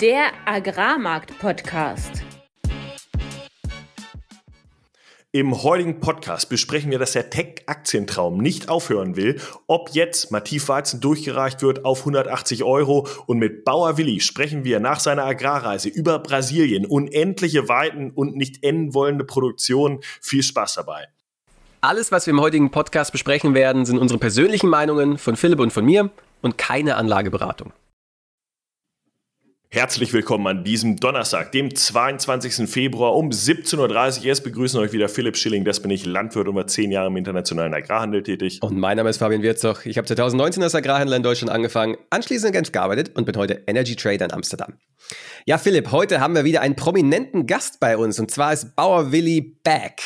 Der Agrarmarkt-Podcast. Im heutigen Podcast besprechen wir, dass der Tech-Aktientraum nicht aufhören will, ob jetzt Mativ Weizen durchgereicht wird auf 180 Euro und mit Bauer Willi sprechen wir nach seiner Agrarreise über Brasilien, unendliche Weiten und nicht enden wollende Produktion. Viel Spaß dabei. Alles, was wir im heutigen Podcast besprechen werden, sind unsere persönlichen Meinungen von Philipp und von mir und keine Anlageberatung. Herzlich willkommen an diesem Donnerstag, dem 22. Februar um 17.30 Uhr. Jetzt begrüßen euch wieder Philipp Schilling, das bin ich, Landwirt und war zehn Jahre im internationalen Agrarhandel tätig. Und mein Name ist Fabian Wirzoch. Ich habe 2019 als Agrarhändler in Deutschland angefangen, anschließend in Genf gearbeitet und bin heute Energy Trader in Amsterdam. Ja, Philipp, heute haben wir wieder einen prominenten Gast bei uns und zwar ist Bauer Willi Back.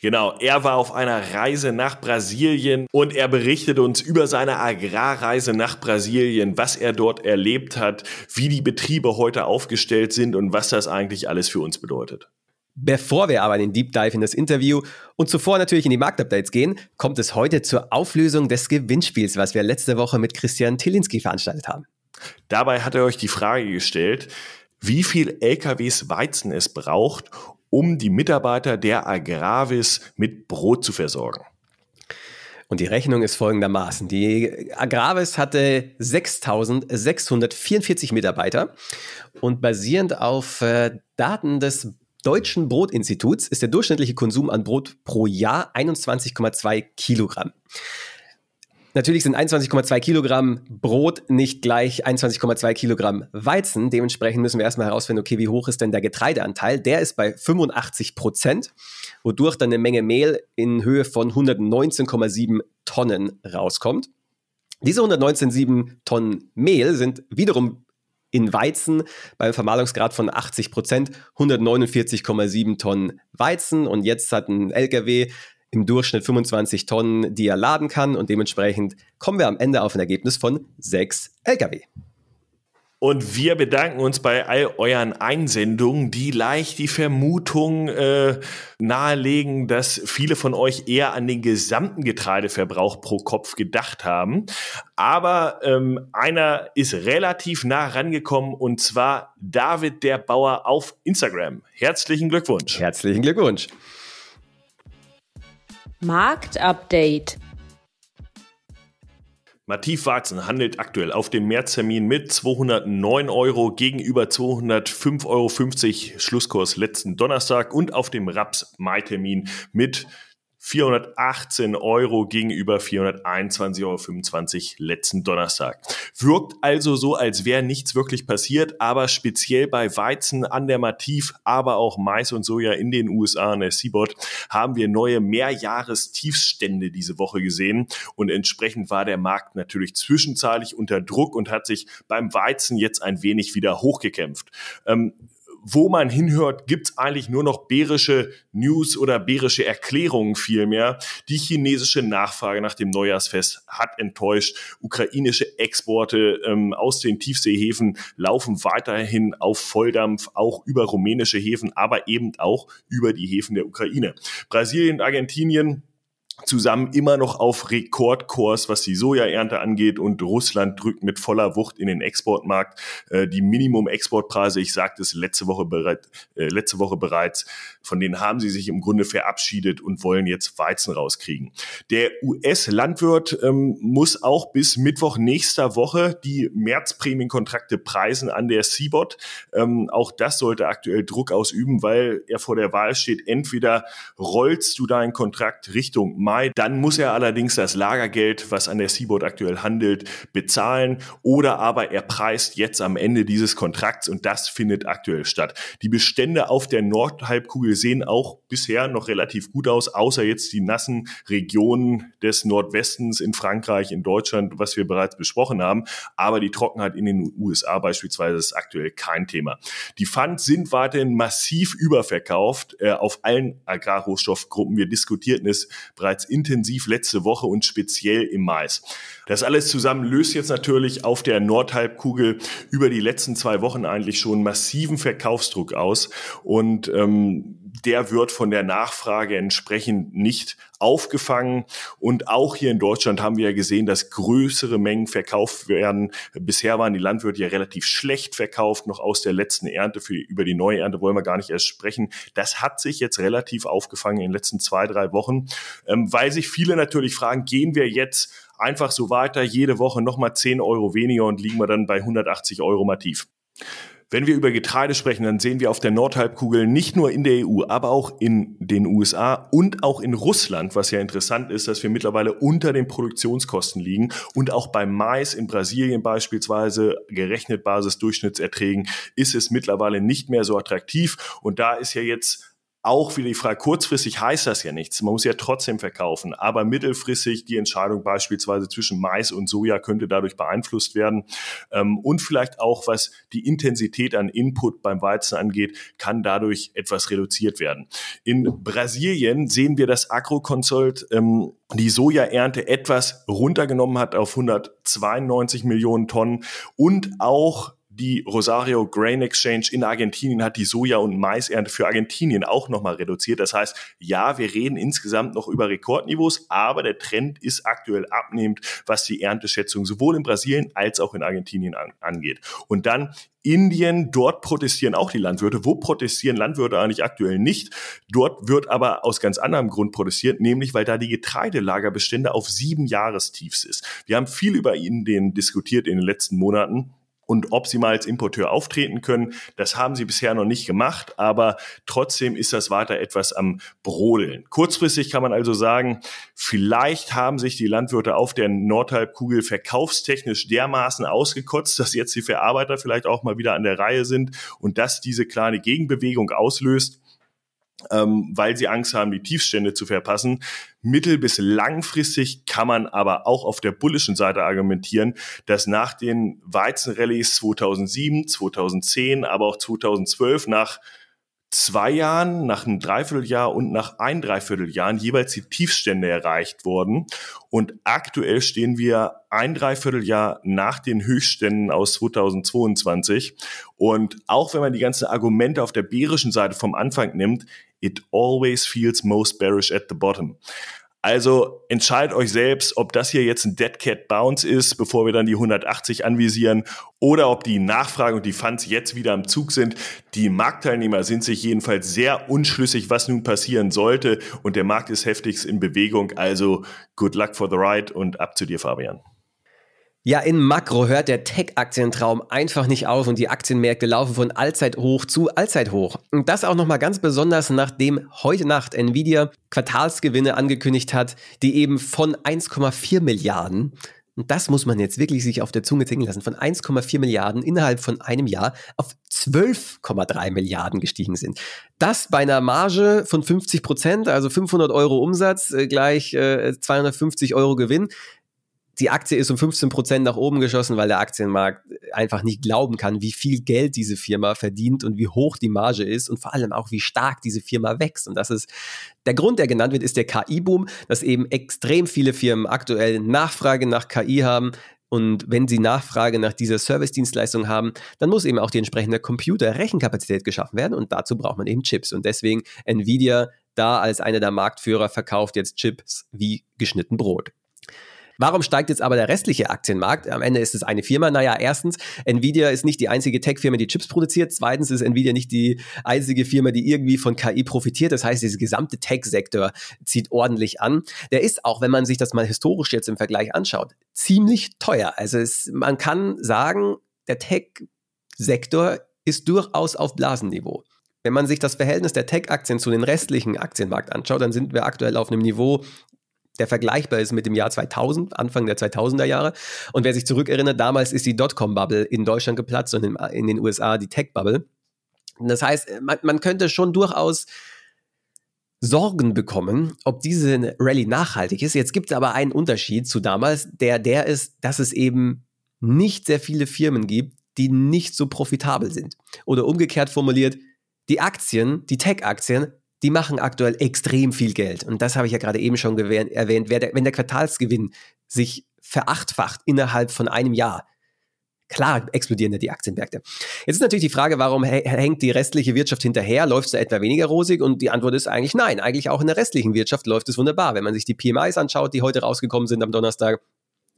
Genau, er war auf einer Reise nach Brasilien und er berichtet uns über seine Agrarreise nach Brasilien, was er dort erlebt hat, wie die Betriebe heute aufgestellt sind und was das eigentlich alles für uns bedeutet. Bevor wir aber in den Deep Dive in das Interview und zuvor natürlich in die Marktupdates gehen, kommt es heute zur Auflösung des Gewinnspiels, was wir letzte Woche mit Christian Tilinski veranstaltet haben. Dabei hat er euch die Frage gestellt, wie viel LKWs Weizen es braucht, um die Mitarbeiter der Agravis mit Brot zu versorgen. Und die Rechnung ist folgendermaßen. Die Agravis hatte 6.644 Mitarbeiter und basierend auf äh, Daten des Deutschen Brotinstituts ist der durchschnittliche Konsum an Brot pro Jahr 21,2 Kilogramm. Natürlich sind 21,2 Kilogramm Brot nicht gleich 21,2 Kilogramm Weizen. Dementsprechend müssen wir erstmal herausfinden, okay, wie hoch ist denn der Getreideanteil? Der ist bei 85 Prozent, wodurch dann eine Menge Mehl in Höhe von 119,7 Tonnen rauskommt. Diese 119,7 Tonnen Mehl sind wiederum in Weizen beim Vermahlungsgrad von 80 Prozent 149,7 Tonnen Weizen und jetzt hat ein LKW im Durchschnitt 25 Tonnen, die er laden kann und dementsprechend kommen wir am Ende auf ein Ergebnis von 6 Lkw. Und wir bedanken uns bei all euren Einsendungen, die leicht die Vermutung äh, nahelegen, dass viele von euch eher an den gesamten Getreideverbrauch pro Kopf gedacht haben. Aber ähm, einer ist relativ nah rangekommen und zwar David der Bauer auf Instagram. Herzlichen Glückwunsch. Herzlichen Glückwunsch. Marktupdate. Mativ Warzen handelt aktuell auf dem Märztermin mit 209 Euro gegenüber 205,50 Euro Schlusskurs letzten Donnerstag und auf dem Raps Mai-Termin mit 418 Euro gegenüber 421,25 Euro letzten Donnerstag. Wirkt also so, als wäre nichts wirklich passiert, aber speziell bei Weizen an der Mativ, aber auch Mais und Soja in den USA an der Seabot haben wir neue Mehrjahrestiefstände diese Woche gesehen und entsprechend war der Markt natürlich zwischenzeitlich unter Druck und hat sich beim Weizen jetzt ein wenig wieder hochgekämpft. Ähm, wo man hinhört, gibt's eigentlich nur noch bärische News oder bärische Erklärungen vielmehr. Die chinesische Nachfrage nach dem Neujahrsfest hat enttäuscht. Ukrainische Exporte ähm, aus den Tiefseehäfen laufen weiterhin auf Volldampf, auch über rumänische Häfen, aber eben auch über die Häfen der Ukraine. Brasilien, Argentinien, zusammen immer noch auf Rekordkurs, was die Sojaernte angeht und Russland drückt mit voller Wucht in den Exportmarkt. Äh, die Minimum-Exportpreise, ich sagte es letzte Woche, bereit, äh, letzte Woche bereits, von denen haben sie sich im Grunde verabschiedet und wollen jetzt Weizen rauskriegen. Der US-Landwirt ähm, muss auch bis Mittwoch nächster Woche die Märzprämienkontrakte preisen an der CBOT. Ähm, auch das sollte aktuell Druck ausüben, weil er vor der Wahl steht, entweder rollst du deinen Kontrakt Richtung Mai. Dann muss er allerdings das Lagergeld, was an der Seaboard aktuell handelt, bezahlen oder aber er preist jetzt am Ende dieses Kontrakts und das findet aktuell statt. Die Bestände auf der Nordhalbkugel sehen auch bisher noch relativ gut aus, außer jetzt die nassen Regionen des Nordwestens in Frankreich, in Deutschland, was wir bereits besprochen haben. Aber die Trockenheit in den USA beispielsweise ist aktuell kein Thema. Die Funds sind weiterhin massiv überverkauft äh, auf allen Agrarrohstoffgruppen. Wir diskutierten es bereits bereits intensiv letzte Woche und speziell im Mais. Das alles zusammen löst jetzt natürlich auf der Nordhalbkugel über die letzten zwei Wochen eigentlich schon massiven Verkaufsdruck aus und ähm, der wird von der Nachfrage entsprechend nicht aufgefangen. Und auch hier in Deutschland haben wir ja gesehen, dass größere Mengen verkauft werden. Bisher waren die Landwirte ja relativ schlecht verkauft, noch aus der letzten Ernte. Für, über die neue Ernte wollen wir gar nicht erst sprechen. Das hat sich jetzt relativ aufgefangen in den letzten zwei, drei Wochen, ähm, weil sich viele natürlich fragen, gehen wir jetzt einfach so weiter, jede Woche nochmal 10 Euro weniger und liegen wir dann bei 180 Euro mal tief. Wenn wir über Getreide sprechen, dann sehen wir auf der Nordhalbkugel nicht nur in der EU, aber auch in den USA und auch in Russland, was ja interessant ist, dass wir mittlerweile unter den Produktionskosten liegen und auch beim Mais in Brasilien beispielsweise gerechnet Basisdurchschnittserträgen ist es mittlerweile nicht mehr so attraktiv. Und da ist ja jetzt auch wieder die Frage, kurzfristig heißt das ja nichts. Man muss ja trotzdem verkaufen. Aber mittelfristig die Entscheidung beispielsweise zwischen Mais und Soja könnte dadurch beeinflusst werden. Ähm, und vielleicht auch, was die Intensität an Input beim Weizen angeht, kann dadurch etwas reduziert werden. In Brasilien sehen wir, dass Agroconsult ähm, die Sojaernte etwas runtergenommen hat auf 192 Millionen Tonnen und auch die Rosario Grain Exchange in Argentinien hat die Soja- und Maisernte für Argentinien auch nochmal reduziert. Das heißt, ja, wir reden insgesamt noch über Rekordniveaus, aber der Trend ist aktuell abnehmend, was die Ernteschätzung sowohl in Brasilien als auch in Argentinien an, angeht. Und dann Indien, dort protestieren auch die Landwirte. Wo protestieren Landwirte eigentlich aktuell nicht? Dort wird aber aus ganz anderem Grund protestiert, nämlich weil da die Getreidelagerbestände auf sieben Jahrestiefs ist. Wir haben viel über Indien diskutiert in den letzten Monaten und ob sie mal als Importeur auftreten können. Das haben sie bisher noch nicht gemacht, aber trotzdem ist das weiter etwas am Brodeln. Kurzfristig kann man also sagen, vielleicht haben sich die Landwirte auf der Nordhalbkugel verkaufstechnisch dermaßen ausgekotzt, dass jetzt die Verarbeiter vielleicht auch mal wieder an der Reihe sind und dass diese kleine Gegenbewegung auslöst ähm, weil sie Angst haben, die Tiefstände zu verpassen. Mittel- bis langfristig kann man aber auch auf der bullischen Seite argumentieren, dass nach den Weizenrallyes 2007, 2010, aber auch 2012 nach zwei Jahren, nach einem Dreivierteljahr und nach ein Dreivierteljahren jeweils die Tiefstände erreicht wurden. Und aktuell stehen wir ein Dreivierteljahr nach den Höchstständen aus 2022. Und auch wenn man die ganzen Argumente auf der bärischen Seite vom Anfang nimmt, it always feels most bearish at the bottom. Also entscheidet euch selbst, ob das hier jetzt ein Dead Cat Bounce ist, bevor wir dann die 180 anvisieren, oder ob die Nachfrage und die Funds jetzt wieder am Zug sind. Die Marktteilnehmer sind sich jedenfalls sehr unschlüssig, was nun passieren sollte. Und der Markt ist heftigst in Bewegung. Also good luck for the ride und ab zu dir, Fabian. Ja, in Makro hört der Tech-Aktientraum einfach nicht auf und die Aktienmärkte laufen von Allzeithoch zu Allzeithoch. Und das auch nochmal ganz besonders, nachdem heute Nacht Nvidia Quartalsgewinne angekündigt hat, die eben von 1,4 Milliarden und das muss man jetzt wirklich sich auf der Zunge zingen lassen, von 1,4 Milliarden innerhalb von einem Jahr auf 12,3 Milliarden gestiegen sind. Das bei einer Marge von 50 Prozent, also 500 Euro Umsatz äh, gleich äh, 250 Euro Gewinn die Aktie ist um 15 Prozent nach oben geschossen, weil der Aktienmarkt einfach nicht glauben kann, wie viel Geld diese Firma verdient und wie hoch die Marge ist und vor allem auch, wie stark diese Firma wächst. Und das ist der Grund, der genannt wird, ist der KI-Boom, dass eben extrem viele Firmen aktuell Nachfrage nach KI haben. Und wenn sie Nachfrage nach dieser Service-Dienstleistung haben, dann muss eben auch die entsprechende Computer-Rechenkapazität geschaffen werden und dazu braucht man eben Chips. Und deswegen Nvidia da als einer der Marktführer verkauft jetzt Chips wie geschnitten Brot. Warum steigt jetzt aber der restliche Aktienmarkt? Am Ende ist es eine Firma. Naja, erstens, Nvidia ist nicht die einzige Tech-Firma, die Chips produziert. Zweitens ist Nvidia nicht die einzige Firma, die irgendwie von KI profitiert. Das heißt, dieser gesamte Tech-Sektor zieht ordentlich an. Der ist auch, wenn man sich das mal historisch jetzt im Vergleich anschaut, ziemlich teuer. Also es, man kann sagen, der Tech-Sektor ist durchaus auf Blasenniveau. Wenn man sich das Verhältnis der Tech-Aktien zu den restlichen Aktienmarkt anschaut, dann sind wir aktuell auf einem Niveau, der vergleichbar ist mit dem Jahr 2000, Anfang der 2000er Jahre. Und wer sich zurückerinnert, damals ist die Dotcom-Bubble in Deutschland geplatzt und in, in den USA die Tech-Bubble. Das heißt, man, man könnte schon durchaus Sorgen bekommen, ob diese Rallye nachhaltig ist. Jetzt gibt es aber einen Unterschied zu damals, der der ist, dass es eben nicht sehr viele Firmen gibt, die nicht so profitabel sind. Oder umgekehrt formuliert, die Aktien, die Tech-Aktien die machen aktuell extrem viel Geld. Und das habe ich ja gerade eben schon erwähnt. Der, wenn der Quartalsgewinn sich verachtfacht innerhalb von einem Jahr, Klar explodieren ja die Aktienmärkte. Jetzt ist natürlich die Frage, warum hängt die restliche Wirtschaft hinterher? Läuft es da etwa weniger rosig? Und die Antwort ist eigentlich nein. Eigentlich auch in der restlichen Wirtschaft läuft es wunderbar. Wenn man sich die PMIs anschaut, die heute rausgekommen sind am Donnerstag,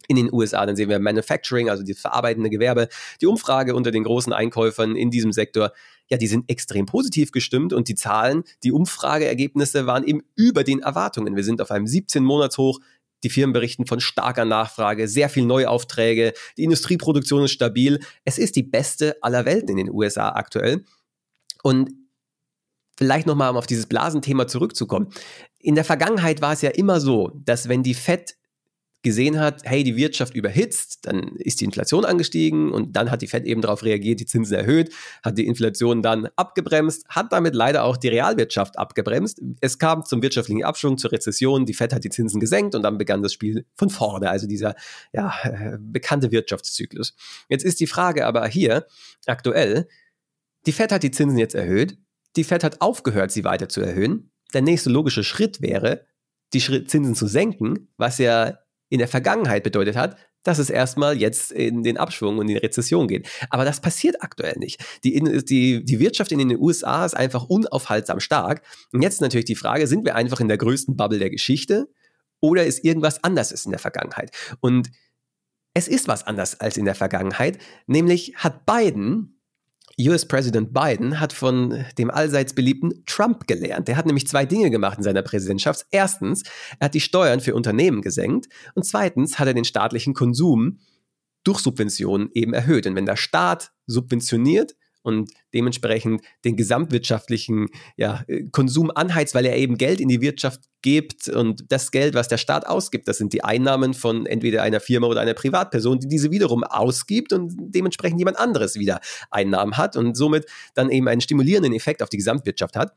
in den USA, dann sehen wir Manufacturing, also die verarbeitende Gewerbe, die Umfrage unter den großen Einkäufern in diesem Sektor, ja, die sind extrem positiv gestimmt und die Zahlen, die Umfrageergebnisse waren eben über den Erwartungen. Wir sind auf einem 17-Monats-Hoch die Firmen berichten von starker Nachfrage, sehr viel Neuaufträge, die Industrieproduktion ist stabil. Es ist die beste aller Welten in den USA aktuell. Und vielleicht nochmal, um auf dieses Blasenthema zurückzukommen. In der Vergangenheit war es ja immer so, dass wenn die FED gesehen hat, hey, die Wirtschaft überhitzt, dann ist die Inflation angestiegen und dann hat die Fed eben darauf reagiert, die Zinsen erhöht, hat die Inflation dann abgebremst, hat damit leider auch die Realwirtschaft abgebremst. Es kam zum wirtschaftlichen Abschwung, zur Rezession, die Fed hat die Zinsen gesenkt und dann begann das Spiel von vorne, also dieser ja, äh, bekannte Wirtschaftszyklus. Jetzt ist die Frage aber hier aktuell, die Fed hat die Zinsen jetzt erhöht, die Fed hat aufgehört, sie weiter zu erhöhen. Der nächste logische Schritt wäre, die Zinsen zu senken, was ja in der Vergangenheit bedeutet hat, dass es erstmal jetzt in den Abschwung und in die Rezession geht. Aber das passiert aktuell nicht. Die, die, die Wirtschaft in den USA ist einfach unaufhaltsam stark. Und jetzt natürlich die Frage, sind wir einfach in der größten Bubble der Geschichte oder ist irgendwas anders in der Vergangenheit? Und es ist was anders als in der Vergangenheit, nämlich hat Biden US-Präsident Biden hat von dem allseits beliebten Trump gelernt. Der hat nämlich zwei Dinge gemacht in seiner Präsidentschaft. Erstens, er hat die Steuern für Unternehmen gesenkt und zweitens hat er den staatlichen Konsum durch Subventionen eben erhöht. Und wenn der Staat subventioniert, und dementsprechend den gesamtwirtschaftlichen ja, Konsum anheizt, weil er eben Geld in die Wirtschaft gibt und das Geld, was der Staat ausgibt, das sind die Einnahmen von entweder einer Firma oder einer Privatperson, die diese wiederum ausgibt und dementsprechend jemand anderes wieder Einnahmen hat und somit dann eben einen stimulierenden Effekt auf die Gesamtwirtschaft hat.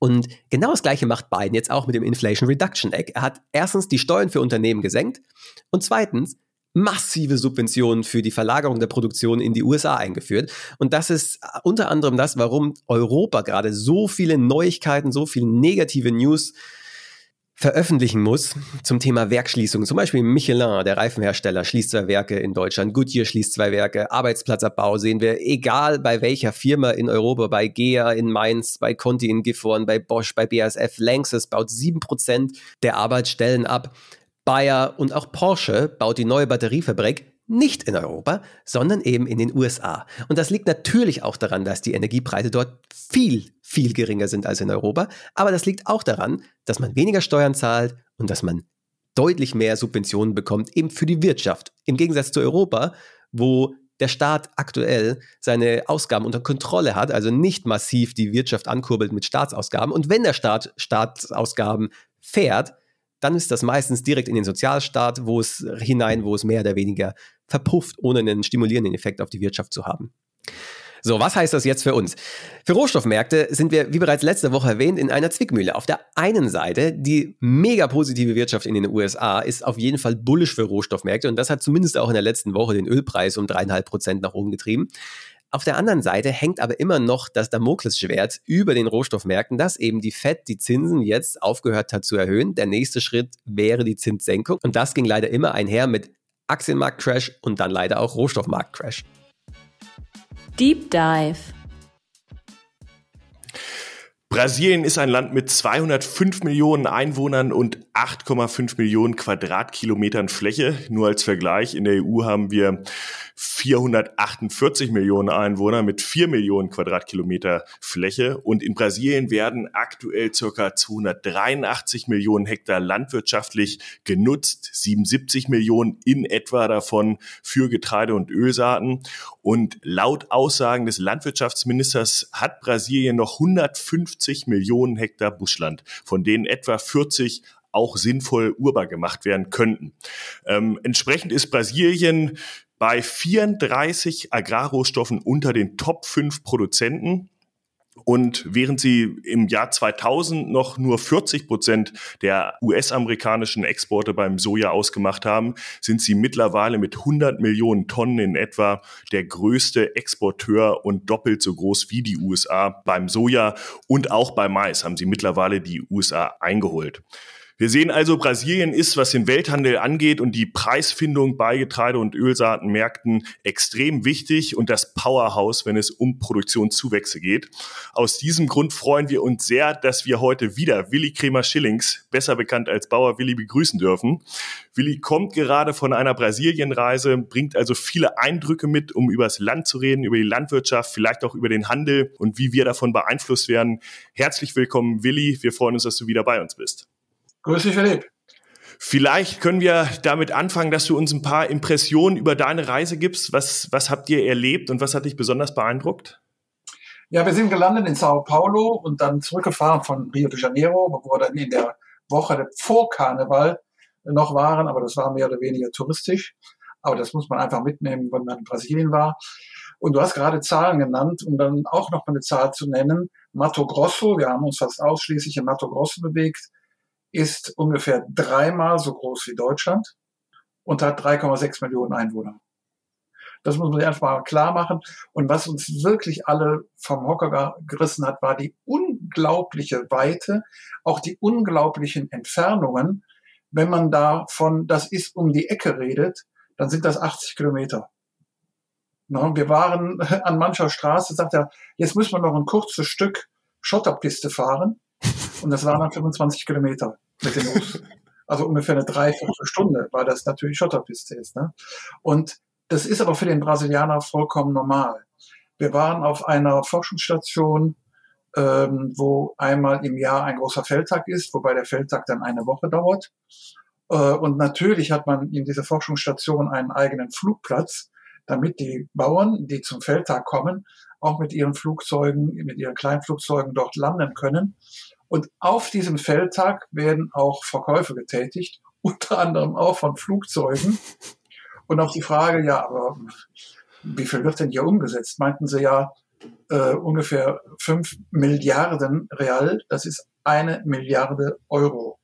Und genau das Gleiche macht Biden jetzt auch mit dem Inflation Reduction Act. Er hat erstens die Steuern für Unternehmen gesenkt und zweitens massive Subventionen für die Verlagerung der Produktion in die USA eingeführt. Und das ist unter anderem das, warum Europa gerade so viele Neuigkeiten, so viele negative News veröffentlichen muss zum Thema Werkschließung. Zum Beispiel Michelin, der Reifenhersteller, schließt zwei Werke in Deutschland. Goodyear schließt zwei Werke. Arbeitsplatzabbau sehen wir, egal bei welcher Firma in Europa, bei GEA in Mainz, bei Conti in Gifhorn, bei Bosch, bei BASF, Lanxess baut sieben Prozent der Arbeitsstellen ab. Bayer und auch Porsche baut die neue Batteriefabrik nicht in Europa, sondern eben in den USA. Und das liegt natürlich auch daran, dass die Energiepreise dort viel, viel geringer sind als in Europa. Aber das liegt auch daran, dass man weniger Steuern zahlt und dass man deutlich mehr Subventionen bekommt, eben für die Wirtschaft. Im Gegensatz zu Europa, wo der Staat aktuell seine Ausgaben unter Kontrolle hat, also nicht massiv die Wirtschaft ankurbelt mit Staatsausgaben. Und wenn der Staat Staatsausgaben fährt, dann ist das meistens direkt in den Sozialstaat, wo es hinein, wo es mehr oder weniger verpufft, ohne einen stimulierenden Effekt auf die Wirtschaft zu haben. So, was heißt das jetzt für uns? Für Rohstoffmärkte sind wir, wie bereits letzte Woche erwähnt, in einer Zwickmühle. Auf der einen Seite, die mega positive Wirtschaft in den USA ist auf jeden Fall bullisch für Rohstoffmärkte und das hat zumindest auch in der letzten Woche den Ölpreis um dreieinhalb Prozent nach oben getrieben. Auf der anderen Seite hängt aber immer noch das Damoklesschwert über den Rohstoffmärkten, dass eben die Fed die Zinsen jetzt aufgehört hat zu erhöhen. Der nächste Schritt wäre die Zinssenkung. Und das ging leider immer einher mit Aktienmarktcrash und dann leider auch Rohstoffmarktcrash. Deep Dive. Brasilien ist ein Land mit 205 Millionen Einwohnern und 8,5 Millionen Quadratkilometern Fläche. Nur als Vergleich, in der EU haben wir 448 Millionen Einwohner mit 4 Millionen Quadratkilometer Fläche. Und in Brasilien werden aktuell circa 283 Millionen Hektar landwirtschaftlich genutzt, 77 Millionen in etwa davon für Getreide und Ölsaaten. Und laut Aussagen des Landwirtschaftsministers hat Brasilien noch 150 Millionen Hektar Buschland, von denen etwa 40 auch sinnvoll urbar gemacht werden könnten. Ähm, entsprechend ist Brasilien bei 34 Agrarrohstoffen unter den Top 5 Produzenten. Und während sie im Jahr 2000 noch nur 40 Prozent der US-amerikanischen Exporte beim Soja ausgemacht haben, sind sie mittlerweile mit 100 Millionen Tonnen in etwa der größte Exporteur und doppelt so groß wie die USA beim Soja und auch beim Mais haben sie mittlerweile die USA eingeholt. Wir sehen also, Brasilien ist, was den Welthandel angeht und die Preisfindung bei Getreide- und Ölsaatenmärkten extrem wichtig und das Powerhouse, wenn es um Produktionszuwächse geht. Aus diesem Grund freuen wir uns sehr, dass wir heute wieder Willi Kremer Schillings, besser bekannt als Bauer Willi, begrüßen dürfen. Willi kommt gerade von einer Brasilienreise, bringt also viele Eindrücke mit, um über das Land zu reden, über die Landwirtschaft, vielleicht auch über den Handel und wie wir davon beeinflusst werden. Herzlich willkommen, Willi. Wir freuen uns, dass du wieder bei uns bist. Grüß dich, Philipp. Vielleicht können wir damit anfangen, dass du uns ein paar Impressionen über deine Reise gibst. Was, was habt ihr erlebt und was hat dich besonders beeindruckt? Ja, wir sind gelandet in Sao Paulo und dann zurückgefahren von Rio de Janeiro, wo wir dann in der Woche vor Karneval noch waren, aber das war mehr oder weniger touristisch. Aber das muss man einfach mitnehmen, wenn man in Brasilien war. Und du hast gerade Zahlen genannt, um dann auch noch mal eine Zahl zu nennen. Mato Grosso, wir haben uns fast ausschließlich in Mato Grosso bewegt ist ungefähr dreimal so groß wie Deutschland und hat 3,6 Millionen Einwohner. Das muss man sich erstmal klar machen. Und was uns wirklich alle vom Hocker gerissen hat, war die unglaubliche Weite, auch die unglaublichen Entfernungen. Wenn man davon, das ist um die Ecke redet, dann sind das 80 Kilometer. wir waren an mancher Straße, sagt er, jetzt müssen wir noch ein kurzes Stück Schotterpiste fahren. Und das waren dann 25 Kilometer mit dem Bus. Also ungefähr eine Dreiviertelstunde, weil das natürlich Schotterpiste ist. Ne? Und das ist aber für den Brasilianer vollkommen normal. Wir waren auf einer Forschungsstation, ähm, wo einmal im Jahr ein großer Feldtag ist, wobei der Feldtag dann eine Woche dauert. Äh, und natürlich hat man in dieser Forschungsstation einen eigenen Flugplatz, damit die Bauern, die zum Feldtag kommen, auch mit ihren Flugzeugen, mit ihren Kleinflugzeugen dort landen können und auf diesem Feldtag werden auch Verkäufe getätigt, unter anderem auch von Flugzeugen. Und auf die Frage, ja, aber wie viel wird denn hier umgesetzt? Meinten sie ja äh, ungefähr fünf Milliarden Real. Das ist eine Milliarde Euro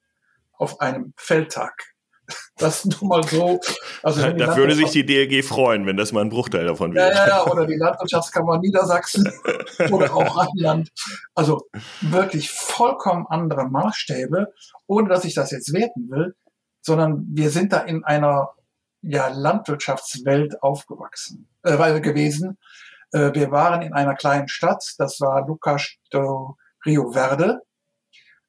auf einem Feldtag. Das nun mal so. Also da würde sich die DLG freuen, wenn das mal ein Bruchteil davon wäre. Ja, ja, ja, oder die Landwirtschaftskammer Niedersachsen oder auch Rheinland. Also wirklich vollkommen andere Maßstäbe, ohne dass ich das jetzt werten will, sondern wir sind da in einer ja, Landwirtschaftswelt aufgewachsen, äh, gewesen. Äh, wir waren in einer kleinen Stadt, das war Lucas do Rio Verde,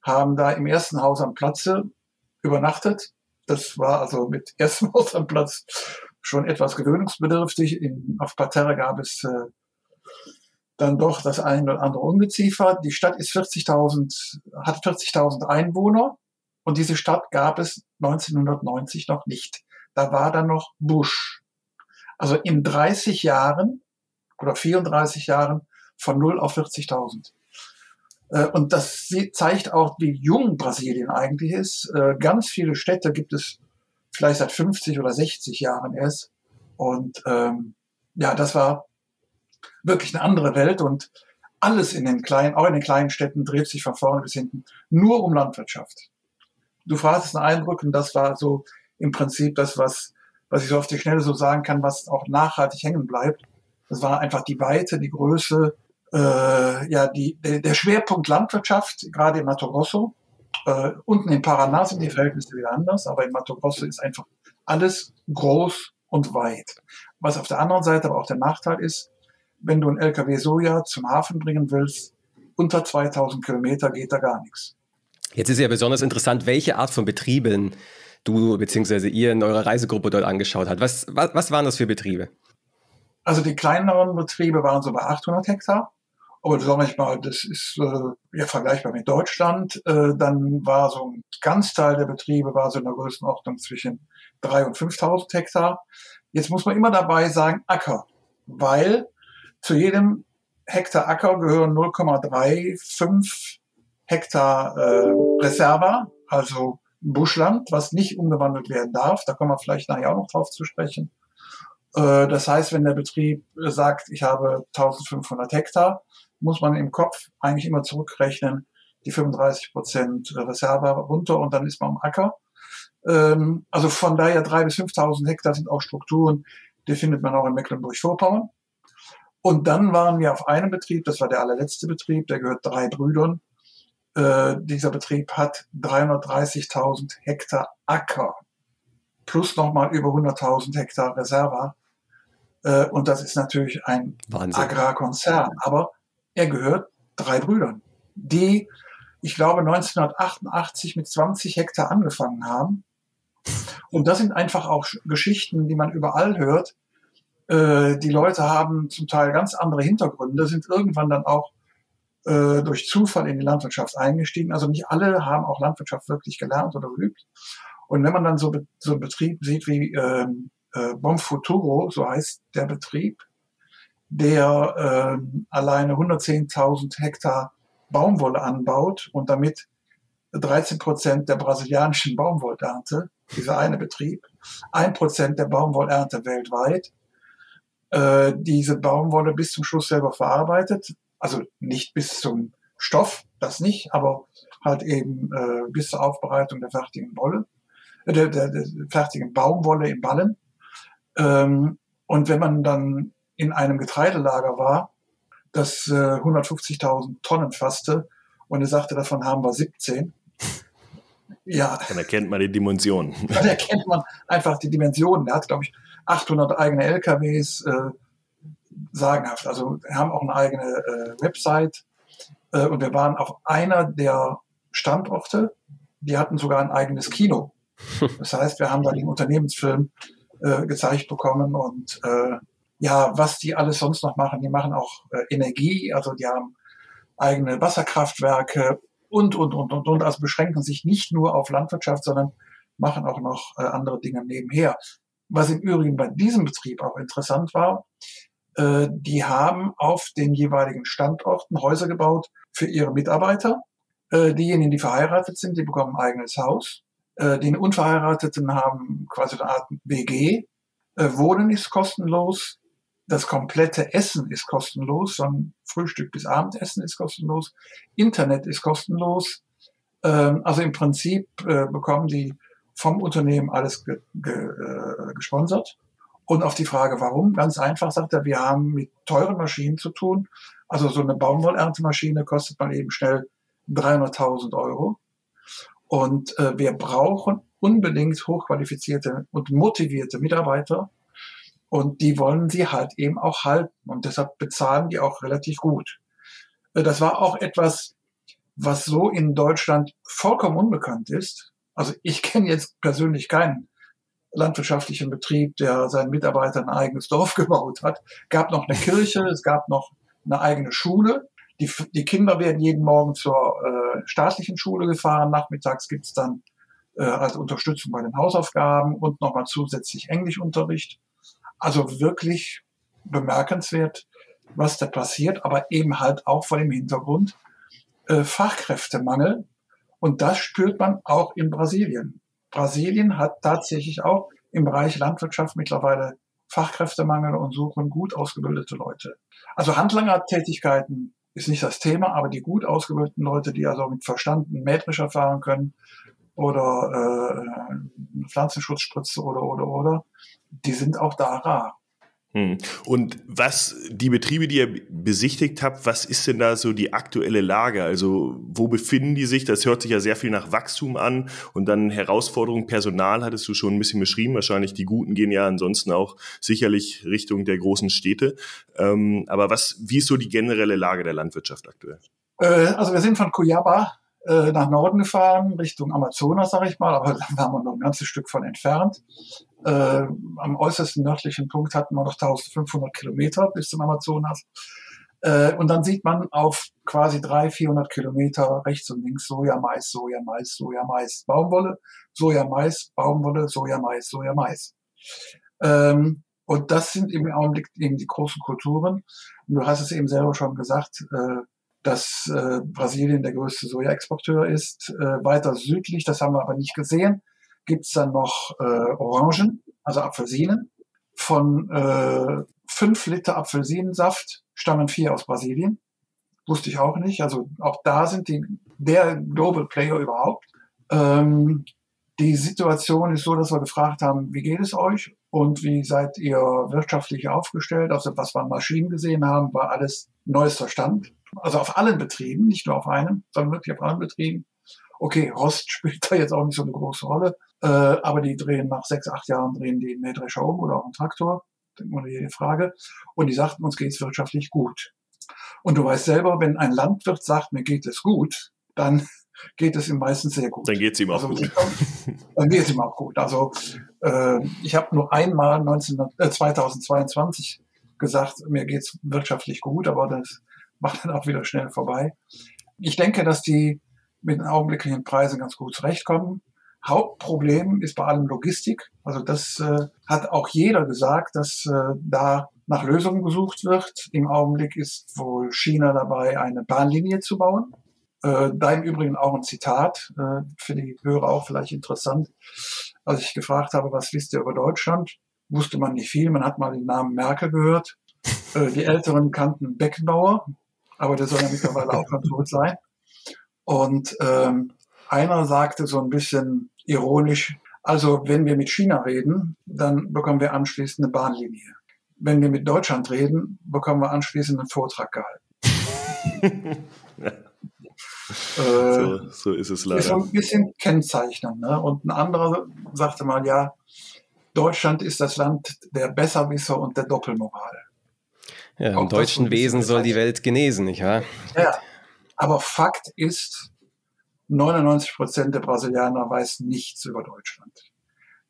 haben da im ersten Haus am Platze übernachtet das war also mit erstem Haus am Platz schon etwas gewöhnungsbedürftig. In, auf Parterre gab es äh, dann doch das ein oder andere Ungeziefer. Die Stadt ist 40.000, hat 40.000 Einwohner und diese Stadt gab es 1990 noch nicht. Da war dann noch Busch. Also in 30 Jahren oder 34 Jahren von 0 auf 40.000. Äh, und das zeigt auch, wie jung Brasilien eigentlich ist. Äh, ganz viele Städte gibt es vielleicht seit 50 oder 60 Jahren erst. Und ähm, ja, das war wirklich eine andere Welt und alles in den kleinen, auch in den kleinen Städten dreht sich von vorne bis hinten nur um Landwirtschaft. Du fragst einen Eindruck und das war so im Prinzip das, was, was ich so auf die Schnelle so sagen kann, was auch nachhaltig hängen bleibt. Das war einfach die Weite, die Größe, äh, ja, die, der, Schwerpunkt Landwirtschaft, gerade in Mato Grosso. Äh, unten in Paraná sind die Verhältnisse wieder anders, aber in Mato Grosso ist einfach alles groß und weit. Was auf der anderen Seite aber auch der Nachteil ist, wenn du ein LKW Soja zum Hafen bringen willst, unter 2000 Kilometer geht da gar nichts. Jetzt ist ja besonders interessant, welche Art von Betrieben du bzw. ihr in eurer Reisegruppe dort angeschaut habt. Was, was, was waren das für Betriebe? Also die kleineren Betriebe waren so bei 800 Hektar. Aber sag ich mal, das ist äh, ja vergleichbar mit Deutschland. Äh, dann war so ein Ganzteil der Betriebe war so in der Größenordnung zwischen 3.000 und 5.000 Hektar. Jetzt muss man immer dabei sagen Acker, weil zu jedem Hektar Acker gehören 0,35 Hektar äh, Reserva, also Buschland, was nicht umgewandelt werden darf. Da kommen wir vielleicht nachher auch noch drauf zu sprechen. Äh, das heißt, wenn der Betrieb sagt, ich habe 1500 Hektar, muss man im Kopf eigentlich immer zurückrechnen, die 35 Prozent Reserve runter und dann ist man am Acker. Ähm, also von daher 3.000 bis 5.000 Hektar sind auch Strukturen, die findet man auch in Mecklenburg-Vorpommern. Und dann waren wir auf einem Betrieb, das war der allerletzte Betrieb, der gehört drei Brüdern. Äh, dieser Betrieb hat 330.000 Hektar Acker plus nochmal über 100.000 Hektar Reserva. Äh, und das ist natürlich ein Wahnsinn. Agrarkonzern. Aber er gehört drei Brüdern, die, ich glaube, 1988 mit 20 Hektar angefangen haben. Und das sind einfach auch Geschichten, die man überall hört. Äh, die Leute haben zum Teil ganz andere Hintergründe, sind irgendwann dann auch äh, durch Zufall in die Landwirtschaft eingestiegen. Also nicht alle haben auch Landwirtschaft wirklich gelernt oder geübt. Und wenn man dann so, so einen Betrieb sieht wie ähm, äh, Bonfuturo, so heißt der Betrieb, der äh, alleine 110.000 Hektar Baumwolle anbaut und damit 13 Prozent der brasilianischen Baumwollernte, dieser eine Betrieb, ein Prozent der Baumwollernte weltweit, äh, diese Baumwolle bis zum Schluss selber verarbeitet, also nicht bis zum Stoff, das nicht, aber halt eben äh, bis zur Aufbereitung der fertigen Wolle, äh, der, der, der fertigen Baumwolle in Ballen. Ähm, und wenn man dann in einem Getreidelager war, das äh, 150.000 Tonnen fasste und er sagte, davon haben wir 17. Ja. Dann erkennt man die Dimensionen. Dann erkennt man einfach die Dimensionen. Er hat, glaube ich, 800 eigene LKWs, äh, sagenhaft. Also wir haben auch eine eigene äh, Website äh, und wir waren auf einer der Standorte, die hatten sogar ein eigenes Kino. Das heißt, wir haben da den Unternehmensfilm äh, gezeigt bekommen und äh, ja, was die alles sonst noch machen. Die machen auch äh, Energie, also die haben eigene Wasserkraftwerke und, und, und, und, und. Also beschränken sich nicht nur auf Landwirtschaft, sondern machen auch noch äh, andere Dinge nebenher. Was im Übrigen bei diesem Betrieb auch interessant war, äh, die haben auf den jeweiligen Standorten Häuser gebaut für ihre Mitarbeiter. Äh, diejenigen, die verheiratet sind, die bekommen ein eigenes Haus. Äh, die Unverheirateten haben quasi eine Art WG. Äh, Wohnen ist kostenlos. Das komplette Essen ist kostenlos. Von Frühstück bis Abendessen ist kostenlos. Internet ist kostenlos. Ähm, also im Prinzip äh, bekommen die vom Unternehmen alles ge ge äh, gesponsert. Und auf die Frage, warum, ganz einfach sagt er, wir haben mit teuren Maschinen zu tun. Also so eine Baumwollerntemaschine kostet mal eben schnell 300.000 Euro. Und äh, wir brauchen unbedingt hochqualifizierte und motivierte Mitarbeiter. Und die wollen sie halt eben auch halten. Und deshalb bezahlen die auch relativ gut. Äh, das war auch etwas, was so in Deutschland vollkommen unbekannt ist. Also ich kenne jetzt persönlich keinen landwirtschaftlichen Betrieb, der seinen Mitarbeitern ein eigenes Dorf gebaut hat. Gab noch eine Kirche, es gab noch eine eigene Schule. Die, die Kinder werden jeden Morgen zur äh, staatlichen Schule gefahren. Nachmittags gibt's dann äh, als Unterstützung bei den Hausaufgaben und nochmal zusätzlich Englischunterricht. Also wirklich bemerkenswert, was da passiert, aber eben halt auch vor dem Hintergrund äh, Fachkräftemangel. Und das spürt man auch in Brasilien. Brasilien hat tatsächlich auch im Bereich Landwirtschaft mittlerweile Fachkräftemangel und suchen gut ausgebildete Leute. Also Handlangertätigkeiten ist nicht das Thema, aber die gut ausgebildeten Leute, die also mit Verstand Mähdrescher fahren können oder äh, Pflanzenschutzspritze oder oder oder, die sind auch da rar. Hm. Und was die Betriebe, die ihr besichtigt habt, was ist denn da so die aktuelle Lage? Also wo befinden die sich? Das hört sich ja sehr viel nach Wachstum an und dann Herausforderung Personal hattest du schon ein bisschen beschrieben. Wahrscheinlich die Guten gehen ja ansonsten auch sicherlich Richtung der großen Städte. Ähm, aber was, wie ist so die generelle Lage der Landwirtschaft aktuell? Äh, also wir sind von Cuyaba äh, nach Norden gefahren, Richtung Amazonas, sag ich mal, aber da waren wir noch ein ganzes Stück von entfernt. Äh, am äußersten nördlichen Punkt hatten wir noch 1500 Kilometer bis zum Amazonas. Äh, und dann sieht man auf quasi 300, 400 Kilometer rechts und links Soja, Mais, Soja, Mais, Soja, Mais, Baumwolle, Soja, Mais, Baumwolle, Soja, Mais, Soja, Mais. Ähm, und das sind im Augenblick eben die großen Kulturen. Und du hast es eben selber schon gesagt, äh, dass äh, Brasilien der größte Sojaexporteur ist. Äh, weiter südlich, das haben wir aber nicht gesehen, gibt's dann noch äh, Orangen, also Apfelsinen. Von äh, fünf Liter Apfelsinensaft stammen vier aus Brasilien. Wusste ich auch nicht. Also auch da sind die der Global Player überhaupt. Ähm, die Situation ist so, dass wir gefragt haben, wie geht es euch? Und wie seid ihr wirtschaftlich aufgestellt? Also was wir an Maschinen gesehen haben, war alles neuester Stand. Also auf allen Betrieben, nicht nur auf einem, sondern wirklich auf allen Betrieben. Okay, Rost spielt da jetzt auch nicht so eine große Rolle, äh, aber die drehen nach sechs, acht Jahren drehen die Mähdrescher um oder auch einen Traktor, ohne jede Frage. Und die sagten, uns geht's wirtschaftlich gut. Und du weißt selber, wenn ein Landwirt sagt, mir geht es gut, dann geht es ihm meistens sehr gut. Dann geht es ihm auch also, gut. Dann geht es ihm auch gut. Also äh, ich habe nur einmal 19, äh, 2022 gesagt, mir geht es wirtschaftlich gut, aber das macht dann auch wieder schnell vorbei. Ich denke, dass die mit den augenblicklichen Preisen ganz gut zurechtkommen. Hauptproblem ist bei allem Logistik. Also das äh, hat auch jeder gesagt, dass äh, da nach Lösungen gesucht wird. Im Augenblick ist wohl China dabei, eine Bahnlinie zu bauen. Äh, da im Übrigen auch ein Zitat, äh, für die Hörer auch vielleicht interessant. Als ich gefragt habe, was wisst ihr über Deutschland, wusste man nicht viel. Man hat mal den Namen Merkel gehört. Äh, die Älteren kannten Beckenbauer, aber der soll ja mittlerweile auch schon tot sein. Und ähm, einer sagte so ein bisschen ironisch, also wenn wir mit China reden, dann bekommen wir anschließend eine Bahnlinie. Wenn wir mit Deutschland reden, bekommen wir anschließend einen Vortrag gehalten. ja. Äh, so, so, ist es leider. Ist so ein bisschen kennzeichnend. Ne? Und ein anderer sagte mal, ja, Deutschland ist das Land der Besserwisser und der Doppelmoral. Ja, im deutschen Wesen soll die Welt genesen, nicht wahr? Ja, aber Fakt ist, 99 Prozent der Brasilianer weiß nichts über Deutschland.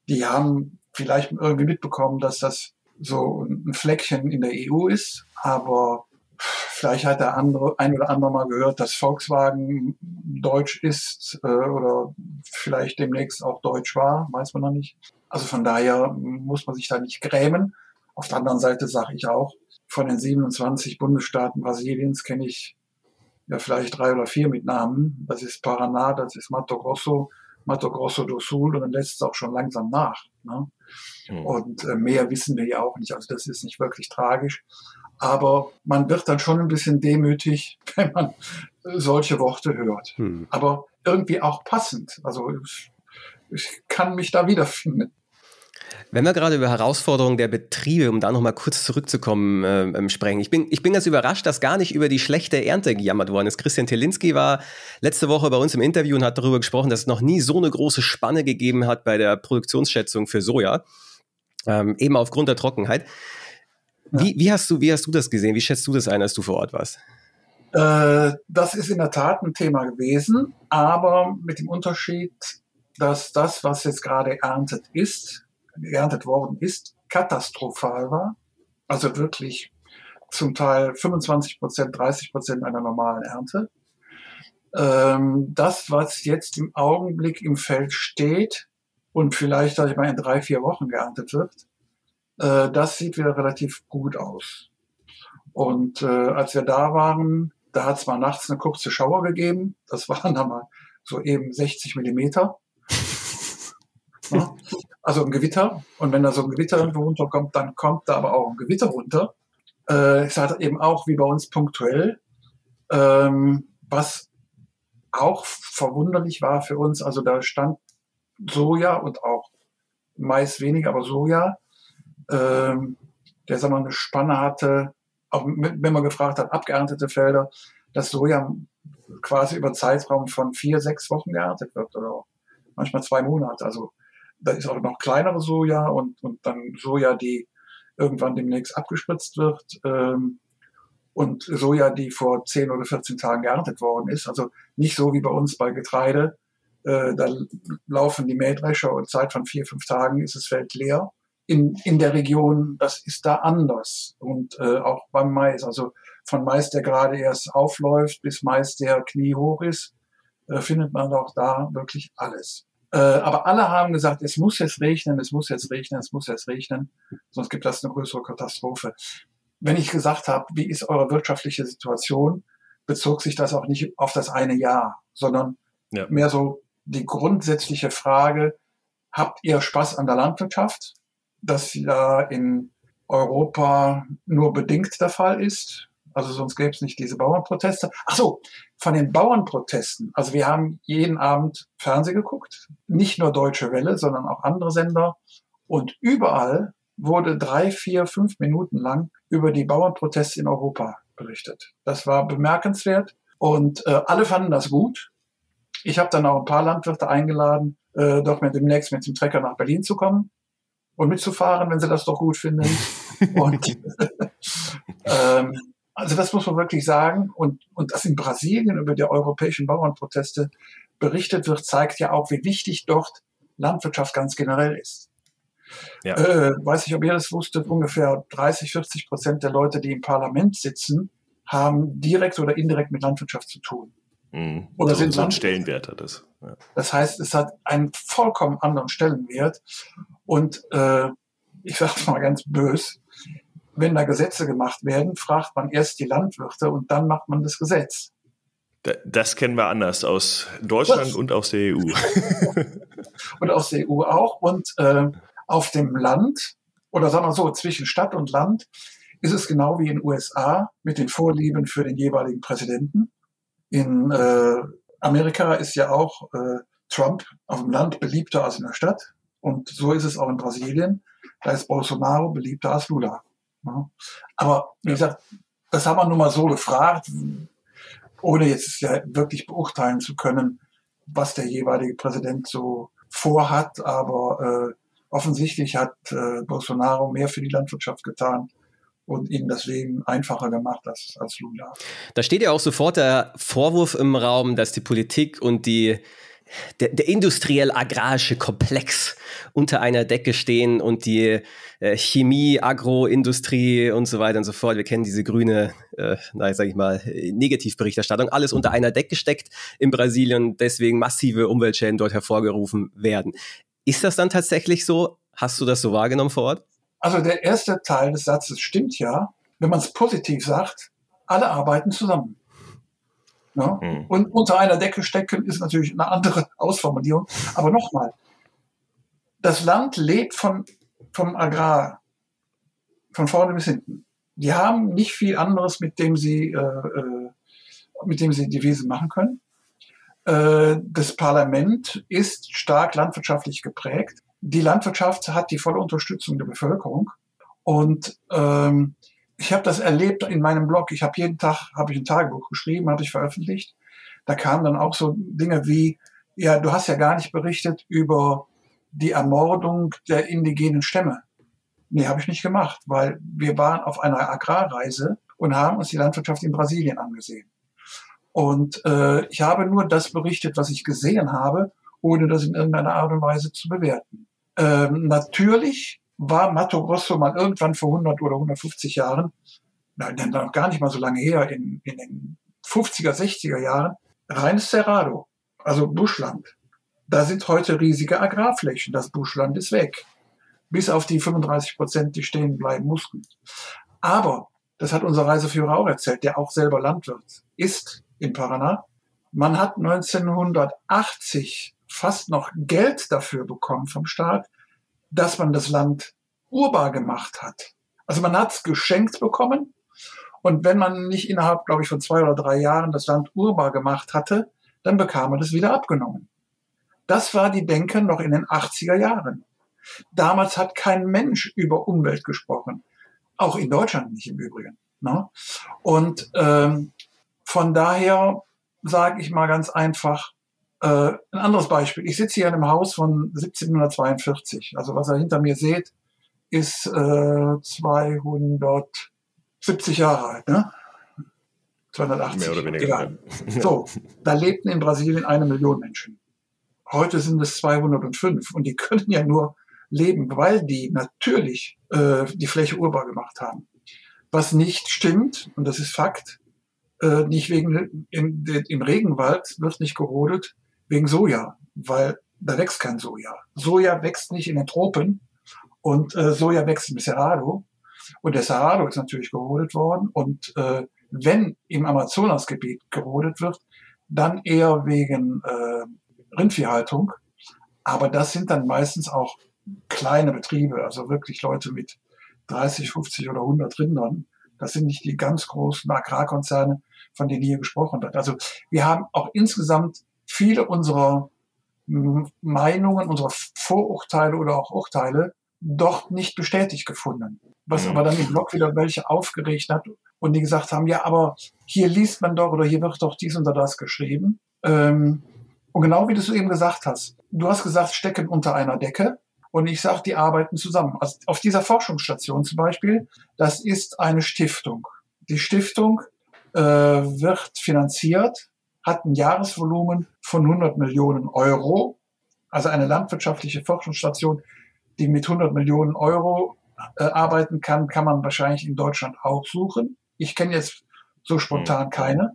Die haben vielleicht irgendwie mitbekommen, dass das so ein Fleckchen in der EU ist, aber vielleicht hat der andere, ein oder andere mal gehört, dass Volkswagen deutsch ist äh, oder vielleicht demnächst auch deutsch war, weiß man noch nicht. Also von daher muss man sich da nicht grämen. Auf der anderen Seite sage ich auch, von den 27 Bundesstaaten Brasiliens kenne ich ja vielleicht drei oder vier mit Namen. Das ist Paraná, das ist Mato Grosso, Mato Grosso do Sul und dann lässt es auch schon langsam nach. Ne? Mhm. Und äh, mehr wissen wir ja auch nicht. Also das ist nicht wirklich tragisch. Aber man wird dann schon ein bisschen demütig, wenn man solche Worte hört. Mhm. Aber irgendwie auch passend. Also ich, ich kann mich da wiederfinden. Wenn wir gerade über Herausforderungen der Betriebe, um da nochmal kurz zurückzukommen, äh, ähm, sprechen. Ich bin, ich bin ganz überrascht, dass gar nicht über die schlechte Ernte gejammert worden ist. Christian Telinski war letzte Woche bei uns im Interview und hat darüber gesprochen, dass es noch nie so eine große Spanne gegeben hat bei der Produktionsschätzung für Soja. Ähm, eben aufgrund der Trockenheit. Wie, wie, hast du, wie hast du das gesehen? Wie schätzt du das ein, als du vor Ort warst? Äh, das ist in der Tat ein Thema gewesen, aber mit dem Unterschied, dass das, was jetzt gerade erntet ist, geerntet worden ist, katastrophal war. Also wirklich zum Teil 25 Prozent, 30 Prozent einer normalen Ernte. Ähm, das, was jetzt im Augenblick im Feld steht und vielleicht, sag ich mal, in drei, vier Wochen geerntet wird, äh, das sieht wieder relativ gut aus. Und äh, als wir da waren, da hat es mal nachts eine kurze Schauer gegeben. Das waren dann mal so eben 60 Millimeter. Also ein Gewitter. Und wenn da so ein Gewitter irgendwo runterkommt, dann kommt da aber auch ein Gewitter runter. Äh, es hat eben auch wie bei uns punktuell, ähm, was auch verwunderlich war für uns. Also da stand Soja und auch Mais weniger, aber Soja, ähm, der sagen wir, eine Spanne hatte, auch wenn man gefragt hat, abgeerntete Felder, dass Soja quasi über Zeitraum von vier, sechs Wochen geerntet wird oder manchmal zwei Monate. Also da ist auch noch kleinere Soja und, und dann Soja, die irgendwann demnächst abgespritzt wird. Ähm, und Soja, die vor 10 oder 14 Tagen geerntet worden ist. Also nicht so wie bei uns bei Getreide. Äh, da laufen die Mähdrescher und Zeit von vier, fünf Tagen ist das Feld leer. In, in der Region, das ist da anders. Und äh, auch beim Mais. Also von Mais, der gerade erst aufläuft, bis Mais, der kniehoch ist, äh, findet man auch da wirklich alles. Äh, aber alle haben gesagt, es muss jetzt regnen, es muss jetzt regnen, es muss jetzt regnen, sonst gibt das eine größere Katastrophe. Wenn ich gesagt habe, wie ist eure wirtschaftliche Situation, bezog sich das auch nicht auf das eine Jahr, sondern ja. mehr so die grundsätzliche Frage, habt ihr Spaß an der Landwirtschaft? Das ja in Europa nur bedingt der Fall ist. Also sonst gäbe es nicht diese Bauernproteste. Ach so, von den Bauernprotesten. Also wir haben jeden Abend Fernsehen geguckt. Nicht nur Deutsche Welle, sondern auch andere Sender. Und überall wurde drei, vier, fünf Minuten lang über die Bauernproteste in Europa berichtet. Das war bemerkenswert und äh, alle fanden das gut. Ich habe dann auch ein paar Landwirte eingeladen, äh, doch mit demnächst mit dem Trecker nach Berlin zu kommen und mitzufahren, wenn sie das doch gut finden. und ähm, also das muss man wirklich sagen. Und, und dass in Brasilien über die europäischen Bauernproteste berichtet wird, zeigt ja auch, wie wichtig dort Landwirtschaft ganz generell ist. Ja. Äh, weiß ich, ob ihr das wusstet, ungefähr 30, 40 Prozent der Leute, die im Parlament sitzen, haben direkt oder indirekt mit Landwirtschaft zu tun. Mhm. Oder so, sind so ein Stellenwert hat das. Ja. Das heißt, es hat einen vollkommen anderen Stellenwert. Und äh, ich sage es mal ganz bös, wenn da Gesetze gemacht werden, fragt man erst die Landwirte und dann macht man das Gesetz. Das kennen wir anders aus Deutschland Was? und aus der EU. und aus der EU auch. Und äh, auf dem Land, oder sagen wir so, zwischen Stadt und Land, ist es genau wie in den USA mit den Vorlieben für den jeweiligen Präsidenten. In äh, Amerika ist ja auch äh, Trump auf dem Land beliebter als in der Stadt. Und so ist es auch in Brasilien. Da ist Bolsonaro beliebter als Lula. Ja. Aber wie gesagt, das haben wir nur mal so gefragt, ohne jetzt ja wirklich beurteilen zu können, was der jeweilige Präsident so vorhat. Aber äh, offensichtlich hat äh, Bolsonaro mehr für die Landwirtschaft getan und ihnen das Leben einfacher gemacht als, als Lula. Da steht ja auch sofort der Vorwurf im Raum, dass die Politik und die der, der industriell-agrarische Komplex unter einer Decke stehen und die äh, Chemie, Agroindustrie und so weiter und so fort. Wir kennen diese grüne, äh, na, sag ich mal, Negativberichterstattung. Alles unter einer Decke steckt in Brasilien und deswegen massive Umweltschäden dort hervorgerufen werden. Ist das dann tatsächlich so? Hast du das so wahrgenommen vor Ort? Also der erste Teil des Satzes stimmt ja. Wenn man es positiv sagt, alle arbeiten zusammen. Ja? Mhm. Und unter einer Decke stecken ist natürlich eine andere Ausformulierung. Aber nochmal, das Land lebt von, vom Agrar, von vorne bis hinten. Die haben nicht viel anderes, mit dem sie, äh, äh mit dem sie Devisen machen können. Äh, das Parlament ist stark landwirtschaftlich geprägt die Landwirtschaft hat die volle Unterstützung der Bevölkerung. Und ähm, ich habe das erlebt in meinem Blog. Ich habe jeden Tag habe ich ein Tagebuch geschrieben, habe ich veröffentlicht. Da kamen dann auch so Dinge wie, ja, du hast ja gar nicht berichtet über die Ermordung der indigenen Stämme. Nee, habe ich nicht gemacht, weil wir waren auf einer Agrarreise und haben uns die Landwirtschaft in Brasilien angesehen. Und äh, ich habe nur das berichtet, was ich gesehen habe, ohne das in irgendeiner Art und Weise zu bewerten. Ähm, natürlich war Mato Grosso mal irgendwann vor 100 oder 150 Jahren, nein, dann noch gar nicht mal so lange her, in, in den 50er, 60er Jahren, reines Cerrado, also Buschland. Da sind heute riesige Agrarflächen. Das Buschland ist weg. Bis auf die 35 Prozent, die stehen bleiben mussten. Aber, das hat unser Reiseführer auch erzählt, der auch selber Landwirt ist in Paraná. Man hat 1980 fast noch Geld dafür bekommen vom Staat, dass man das Land urbar gemacht hat. Also man hat es geschenkt bekommen und wenn man nicht innerhalb, glaube ich, von zwei oder drei Jahren das Land urbar gemacht hatte, dann bekam man es wieder abgenommen. Das war die Denke noch in den 80er Jahren. Damals hat kein Mensch über Umwelt gesprochen. Auch in Deutschland nicht im Übrigen. Ne? Und ähm, von daher sage ich mal ganz einfach, äh, ein anderes Beispiel. Ich sitze hier in einem Haus von 1742. Also was ihr hinter mir seht, ist äh, 270 Jahre alt. Ne? 280. Mehr oder weniger. Egal. So, da lebten in Brasilien eine Million Menschen. Heute sind es 205 und die können ja nur leben, weil die natürlich äh, die Fläche urbar gemacht haben. Was nicht stimmt, und das ist Fakt, äh, nicht wegen in, in, im Regenwald wird nicht gerodet, wegen Soja, weil da wächst kein Soja. Soja wächst nicht in den Tropen und äh, Soja wächst im Cerrado. Und der Cerrado ist natürlich gerodet worden. Und äh, wenn im Amazonasgebiet gerodet wird, dann eher wegen äh, Rindviehhaltung. Aber das sind dann meistens auch kleine Betriebe, also wirklich Leute mit 30, 50 oder 100 Rindern. Das sind nicht die ganz großen Agrarkonzerne, von denen hier gesprochen wird. Also wir haben auch insgesamt viele unserer Meinungen, unserer Vorurteile oder auch Urteile dort nicht bestätigt gefunden. Was Mhm. aber dann im Blog wieder welche aufgeregt hat und die gesagt haben, ja, aber hier liest man doch oder hier wird doch dies oder das geschrieben. Ähm, und genau wie du es eben gesagt hast, du hast gesagt, stecken unter einer Decke. Und ich sage, die arbeiten zusammen. Also auf dieser Forschungsstation zum Beispiel, das ist eine Stiftung. Die Stiftung äh, wird finanziert, hat ein Jahresvolumen von 100 Millionen Euro. Also eine landwirtschaftliche Forschungsstation, die mit 100 Millionen Euro äh, arbeiten kann, kann man wahrscheinlich in Deutschland auch suchen. Ich kenne jetzt so spontan keine.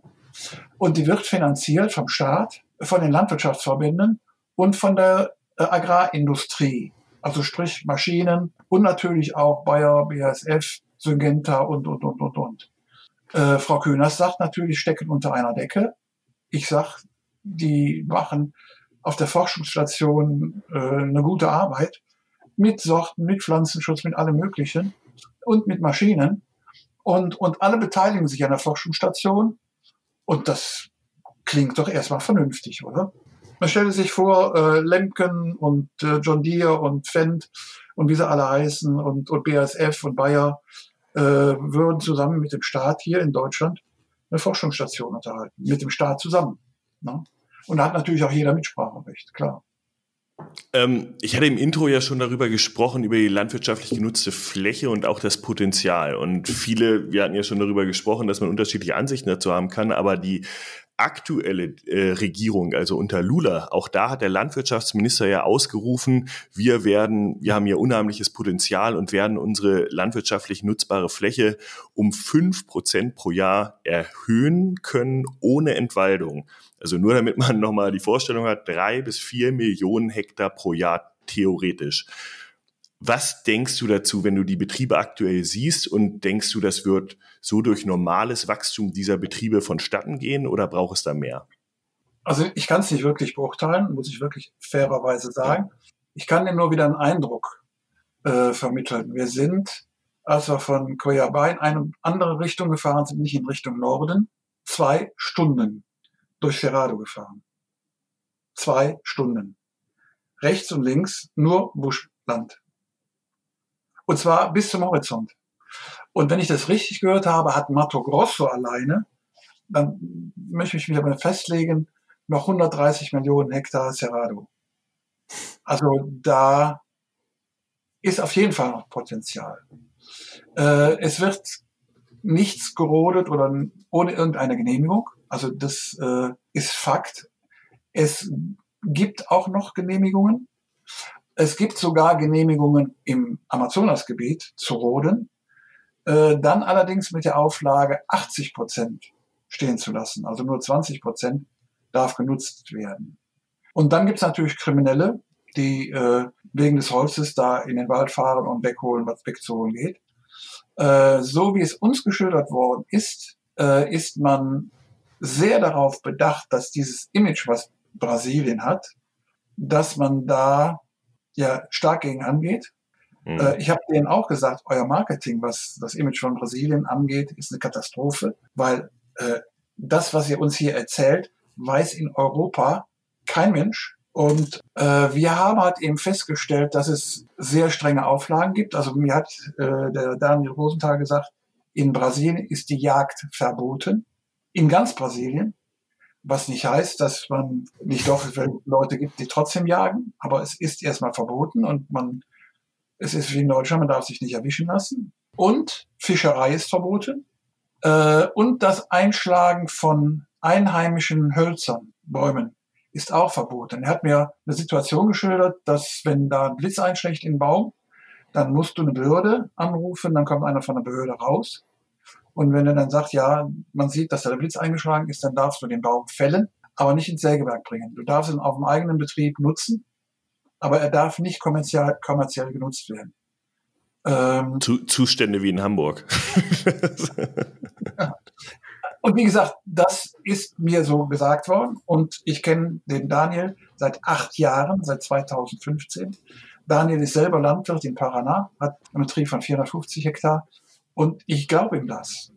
Und die wird finanziert vom Staat, von den Landwirtschaftsverbänden und von der äh, Agrarindustrie. Also sprich Maschinen und natürlich auch Bayer, BASF, Syngenta und, und, und, und, und. Äh, Frau Kühners sagt natürlich, stecken unter einer Decke. Ich sag, die machen auf der Forschungsstation äh, eine gute Arbeit mit Sorten, mit Pflanzenschutz, mit allem Möglichen und mit Maschinen. Und, und alle beteiligen sich an der Forschungsstation. Und das klingt doch erstmal vernünftig, oder? Man stelle sich vor, äh, Lemken und äh, John Deere und Fendt und wie sie alle heißen und, und BASF und Bayer äh, würden zusammen mit dem Staat hier in Deutschland eine Forschungsstation unterhalten. Mit dem Staat zusammen. Ne? Und da hat natürlich auch jeder Mitspracherecht, klar. Ähm, ich hatte im Intro ja schon darüber gesprochen, über die landwirtschaftlich genutzte Fläche und auch das Potenzial. Und viele, wir hatten ja schon darüber gesprochen, dass man unterschiedliche Ansichten dazu haben kann, aber die aktuelle äh, Regierung, also unter Lula, auch da hat der Landwirtschaftsminister ja ausgerufen, wir werden, wir haben hier unheimliches Potenzial und werden unsere landwirtschaftlich nutzbare Fläche um fünf Prozent pro Jahr erhöhen können ohne Entwaldung. Also nur damit man nochmal die Vorstellung hat, drei bis vier Millionen Hektar pro Jahr theoretisch. Was denkst du dazu, wenn du die Betriebe aktuell siehst und denkst du, das wird so durch normales Wachstum dieser Betriebe vonstatten gehen oder braucht es da mehr? Also ich kann es nicht wirklich beurteilen, muss ich wirklich fairerweise sagen. Ich kann dir nur wieder einen Eindruck äh, vermitteln. Wir sind, als wir von Koyabai in eine andere Richtung gefahren sind, nicht in Richtung Norden, zwei Stunden durch Cerrado gefahren. Zwei Stunden. Rechts und links nur Buschland. Und zwar bis zum Horizont. Und wenn ich das richtig gehört habe, hat Mato Grosso alleine, dann möchte ich mich aber festlegen, noch 130 Millionen Hektar Cerrado. Also da ist auf jeden Fall noch Potenzial. Äh, es wird nichts gerodet oder ohne irgendeine Genehmigung. Also das äh, ist Fakt. Es gibt auch noch Genehmigungen. Es gibt sogar Genehmigungen im Amazonasgebiet zu roden. Äh, dann allerdings mit der Auflage 80 Prozent stehen zu lassen. Also nur 20 Prozent darf genutzt werden. Und dann gibt es natürlich Kriminelle, die äh, wegen des Holzes da in den Wald fahren und wegholen, was wegzuholen geht. Äh, so wie es uns geschildert worden ist, ist man sehr darauf bedacht, dass dieses Image, was Brasilien hat, dass man da ja stark gegen angeht. Mhm. Äh, ich habe denen auch gesagt, euer Marketing, was das Image von Brasilien angeht, ist eine Katastrophe, weil äh, das, was ihr uns hier erzählt, weiß in Europa kein Mensch. Und äh, wir haben halt eben festgestellt, dass es sehr strenge Auflagen gibt. Also mir hat äh, der Daniel Rosenthal gesagt, in Brasilien ist die Jagd verboten. In ganz Brasilien. Was nicht heißt, dass man nicht doch Leute gibt, die trotzdem jagen. Aber es ist erstmal verboten und man, es ist wie in Deutschland, man darf sich nicht erwischen lassen. Und Fischerei ist verboten. Äh, und das Einschlagen von einheimischen Hölzern, Bäumen, ist auch verboten. Er hat mir eine Situation geschildert, dass wenn da ein Blitz einschlägt in den Baum, dann musst du eine Behörde anrufen, dann kommt einer von der Behörde raus. Und wenn er dann sagt, ja, man sieht, dass da der Blitz eingeschlagen ist, dann darfst du den Baum fällen, aber nicht ins Sägewerk bringen. Du darfst ihn auf dem eigenen Betrieb nutzen, aber er darf nicht kommerziell, kommerziell genutzt werden. Ähm, Zu, Zustände wie in Hamburg. Und wie gesagt, das ist mir so gesagt worden. Und ich kenne den Daniel seit acht Jahren, seit 2015. Daniel ist selber Landwirt in Paraná, hat einen Betrieb von 450 Hektar. Und ich glaube ihm das.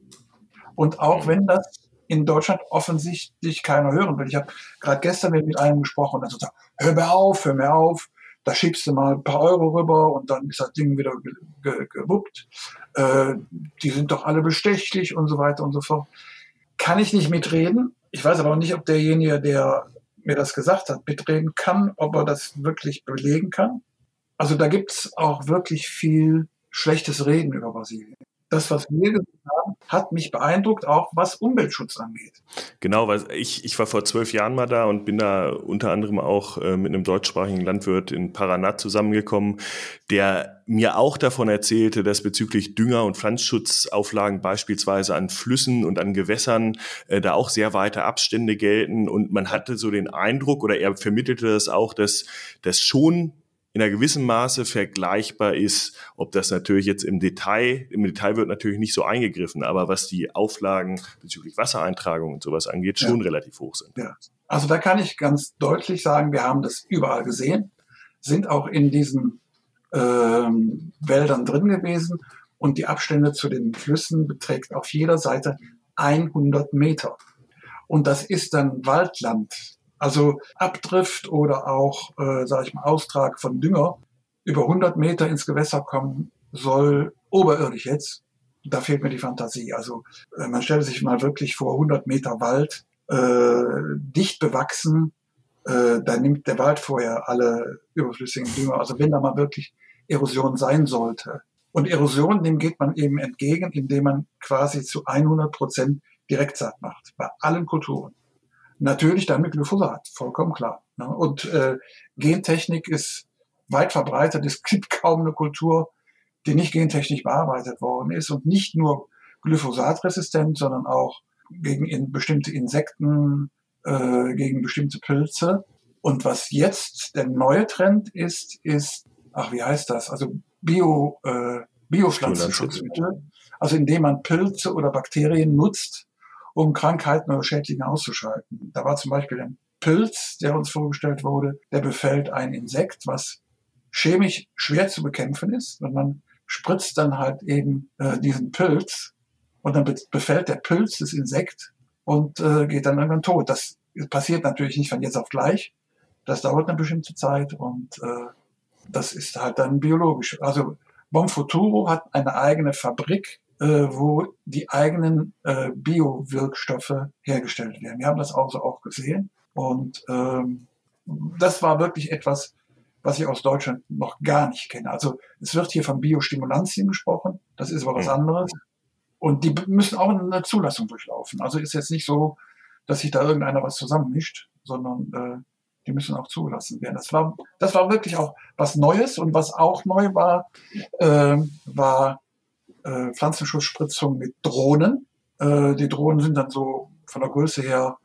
Und auch wenn das in Deutschland offensichtlich keiner hören will. Ich habe gerade gestern mit einem gesprochen und er sagt, hör mir auf, hör mir auf. da schiebst du mal ein paar Euro rüber und dann ist das Ding wieder ge ge gewuppt. Äh, die sind doch alle bestechlich und so weiter und so fort. Kann ich nicht mitreden. Ich weiß aber auch nicht, ob derjenige, der mir das gesagt hat, mitreden kann, ob er das wirklich belegen kann. Also da gibt's auch wirklich viel schlechtes Reden über Brasilien das, was wir gesagt haben, hat mich beeindruckt, auch was Umweltschutz angeht. Genau, weil ich, ich war vor zwölf Jahren mal da und bin da unter anderem auch äh, mit einem deutschsprachigen Landwirt in Paraná zusammengekommen, der mir auch davon erzählte, dass bezüglich Dünger- und Pflanzschutzauflagen beispielsweise an Flüssen und an Gewässern äh, da auch sehr weite Abstände gelten und man hatte so den Eindruck oder er vermittelte das auch, dass das schon in einer gewissen Maße vergleichbar ist, ob das natürlich jetzt im Detail, im Detail wird natürlich nicht so eingegriffen, aber was die Auflagen bezüglich Wassereintragung und sowas angeht, schon ja. relativ hoch sind. Ja. Also da kann ich ganz deutlich sagen, wir haben das überall gesehen, sind auch in diesen ähm, Wäldern drin gewesen und die Abstände zu den Flüssen beträgt auf jeder Seite 100 Meter. Und das ist dann Waldland. Also Abdrift oder auch, äh, sage ich mal, Austrag von Dünger über 100 Meter ins Gewässer kommen soll, oberirdisch jetzt. Da fehlt mir die Fantasie. Also äh, man stellt sich mal wirklich vor 100 Meter Wald, äh, dicht bewachsen. Äh, da nimmt der Wald vorher alle überflüssigen Dünger. Also wenn da mal wirklich Erosion sein sollte. Und Erosion, dem geht man eben entgegen, indem man quasi zu 100 Prozent Direktsaat macht. Bei allen Kulturen. Natürlich dann mit Glyphosat, vollkommen klar. Ne? Und äh, Gentechnik ist weit verbreitet. Es gibt kaum eine Kultur, die nicht gentechnisch bearbeitet worden ist und nicht nur glyphosatresistent, sondern auch gegen in bestimmte Insekten, äh, gegen bestimmte Pilze. Und was jetzt der neue Trend ist, ist, ach, wie heißt das? Also Bio, äh, Biopflanzenschutzmittel. Also indem man Pilze oder Bakterien nutzt, um Krankheiten oder Schädlinge auszuschalten. Da war zum Beispiel ein Pilz, der uns vorgestellt wurde, der befällt ein Insekt, was chemisch schwer zu bekämpfen ist. Und man spritzt dann halt eben äh, diesen Pilz und dann be befällt der Pilz das Insekt und äh, geht dann irgendwann tot. Das passiert natürlich nicht von jetzt auf gleich. Das dauert eine bestimmte Zeit und äh, das ist halt dann biologisch. Also Bonfuturo hat eine eigene Fabrik wo die eigenen äh, Bio-Wirkstoffe hergestellt werden. Wir haben das auch so auch gesehen. Und ähm, das war wirklich etwas, was ich aus Deutschland noch gar nicht kenne. Also es wird hier von Biostimulantien gesprochen, das ist aber was mhm. anderes. Und die müssen auch eine Zulassung durchlaufen. Also ist jetzt nicht so, dass sich da irgendeiner was zusammenmischt, sondern äh, die müssen auch zugelassen werden. Das war, das war wirklich auch was Neues und was auch neu war, äh, war äh, Pflanzenschutzzspritzung mit Drohnen. Äh, die Drohnen sind dann so von der Größe her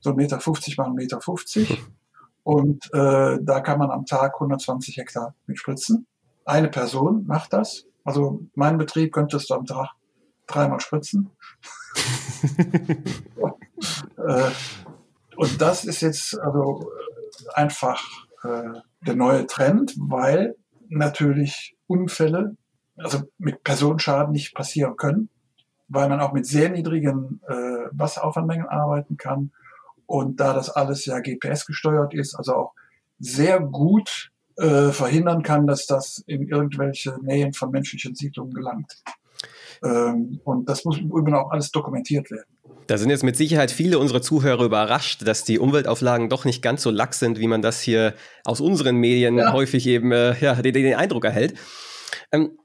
so 1,50 Meter mal 1,50 Meter. 50. Und äh, da kann man am Tag 120 Hektar mit spritzen. Eine Person macht das. Also mein Betrieb könntest du am Tag dreimal spritzen. äh, und das ist jetzt also einfach äh, der neue Trend, weil natürlich Unfälle also mit Personenschaden nicht passieren können, weil man auch mit sehr niedrigen äh, Wasseraufwandmengen arbeiten kann. Und da das alles ja GPS gesteuert ist, also auch sehr gut äh, verhindern kann, dass das in irgendwelche Nähen von menschlichen Siedlungen gelangt. Ähm, und das muss übrigens auch alles dokumentiert werden. Da sind jetzt mit Sicherheit viele unserer Zuhörer überrascht, dass die Umweltauflagen doch nicht ganz so lax sind, wie man das hier aus unseren Medien ja. häufig eben äh, ja, den, den Eindruck erhält. Ähm,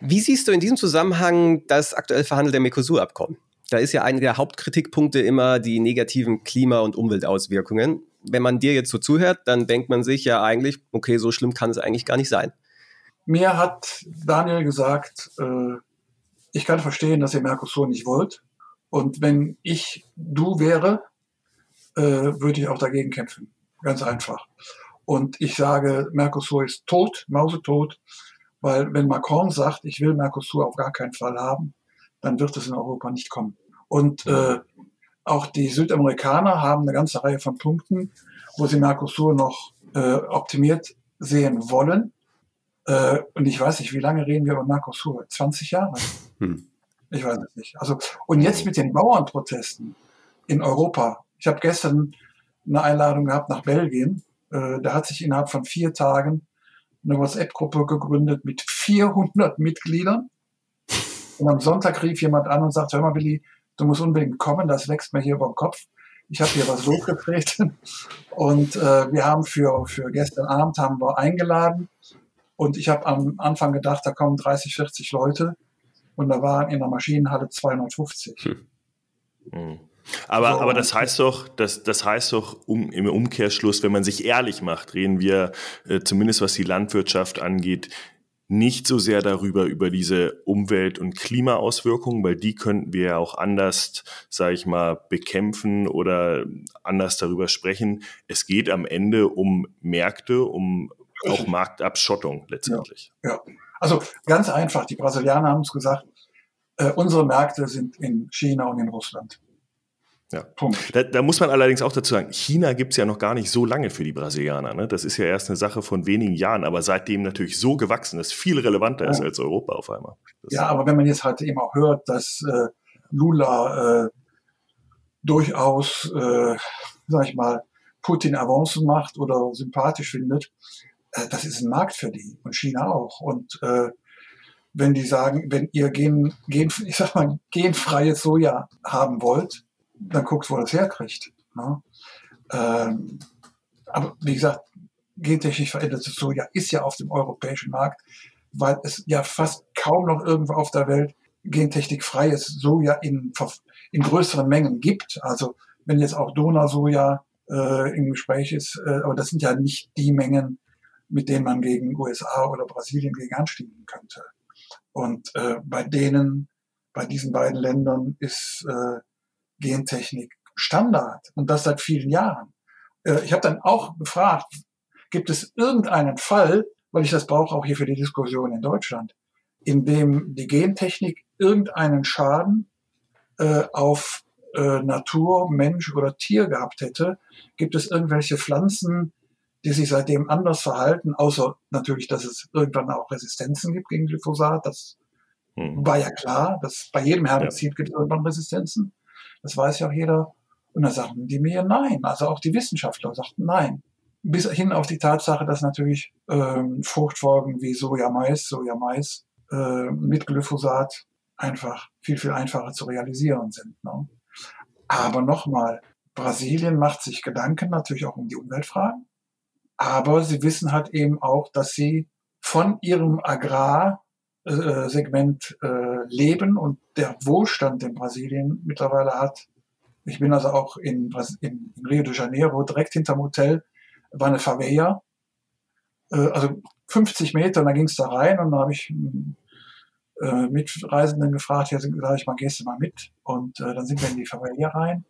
wie siehst du in diesem Zusammenhang das aktuell verhandelte Mercosur-Abkommen? Da ist ja einer der Hauptkritikpunkte immer die negativen Klima- und Umweltauswirkungen. Wenn man dir jetzt so zuhört, dann denkt man sich ja eigentlich, okay, so schlimm kann es eigentlich gar nicht sein. Mir hat Daniel gesagt, äh, ich kann verstehen, dass ihr Mercosur nicht wollt. Und wenn ich du wäre, äh, würde ich auch dagegen kämpfen. Ganz einfach. Und ich sage, Mercosur ist tot, mausetot. Weil wenn Macron sagt, ich will Mercosur auf gar keinen Fall haben, dann wird es in Europa nicht kommen. Und äh, auch die Südamerikaner haben eine ganze Reihe von Punkten, wo sie Mercosur noch äh, optimiert sehen wollen. Äh, und ich weiß nicht, wie lange reden wir über Mercosur? 20 Jahre? Hm. Ich weiß es nicht. Also, und jetzt mit den Bauernprotesten in Europa. Ich habe gestern eine Einladung gehabt nach Belgien. Äh, da hat sich innerhalb von vier Tagen eine WhatsApp-Gruppe gegründet mit 400 Mitgliedern. Und am Sonntag rief jemand an und sagte, hör mal, Willi, du musst unbedingt kommen, das wächst mir hier über den Kopf. Ich habe hier was losgetreten. Und äh, wir haben für, für gestern Abend haben wir eingeladen. Und ich habe am Anfang gedacht, da kommen 30, 40 Leute. Und da waren in der Maschinenhalle 250. Hm. Hm. Aber, so, aber das heißt doch, das, das heißt doch um, im Umkehrschluss, wenn man sich ehrlich macht, reden wir äh, zumindest was die Landwirtschaft angeht, nicht so sehr darüber, über diese Umwelt- und Klimaauswirkungen, weil die könnten wir ja auch anders, sage ich mal, bekämpfen oder anders darüber sprechen. Es geht am Ende um Märkte, um auch Marktabschottung letztendlich. Ja, ja. also ganz einfach, die Brasilianer haben es gesagt, äh, unsere Märkte sind in China und in Russland. Ja. Punkt. Da, da, muss man allerdings auch dazu sagen, China gibt es ja noch gar nicht so lange für die Brasilianer. Ne? Das ist ja erst eine Sache von wenigen Jahren, aber seitdem natürlich so gewachsen ist, viel relevanter ja. ist als Europa auf einmal. Das ja, aber wenn man jetzt halt eben auch hört, dass äh, Lula äh, durchaus, äh, sag ich mal, Putin Avancen macht oder sympathisch findet, äh, das ist ein Markt für die und China auch. Und äh, wenn die sagen, wenn ihr gen, gen, ich sag mal, genfreies Soja haben wollt, dann guckt, wo das herkriegt. Ne? Ähm, aber wie gesagt, gentechnisch verändertes Soja ist ja auf dem europäischen Markt, weil es ja fast kaum noch irgendwo auf der Welt gentechnikfreies Soja in, in größeren Mengen gibt. Also wenn jetzt auch Donausoja äh, im Gespräch ist, äh, aber das sind ja nicht die Mengen, mit denen man gegen USA oder Brasilien gegen anstinken könnte. Und äh, bei denen, bei diesen beiden Ländern ist äh, Gentechnik Standard und das seit vielen Jahren. Äh, ich habe dann auch gefragt, gibt es irgendeinen Fall, weil ich das brauche auch hier für die Diskussion in Deutschland, in dem die Gentechnik irgendeinen Schaden äh, auf äh, Natur, Mensch oder Tier gehabt hätte? Gibt es irgendwelche Pflanzen, die sich seitdem anders verhalten, außer natürlich, dass es irgendwann auch Resistenzen gibt gegen Glyphosat. Das hm. war ja klar, dass bei jedem Herbizid ja. gibt es irgendwann Resistenzen. Das weiß ja auch jeder. Und da sagten die mir nein. Also auch die Wissenschaftler sagten nein. Bis hin auf die Tatsache, dass natürlich ähm, Fruchtfolgen wie Sojamais, Sojamais äh, mit Glyphosat einfach viel, viel einfacher zu realisieren sind. Ne? Aber nochmal, Brasilien macht sich Gedanken natürlich auch um die Umweltfragen. Aber sie wissen halt eben auch, dass sie von ihrem Agrar äh, Segment äh, leben und der Wohlstand, den Brasilien mittlerweile hat. Ich bin also auch in, in, in Rio de Janeiro, direkt hinterm Hotel, war eine Favela, äh, also 50 Meter, und dann ging es da rein und dann habe ich äh, Mitreisenden gefragt, ja, sag ich mal, gehst du mal mit? Und äh, dann sind wir in die Favela rein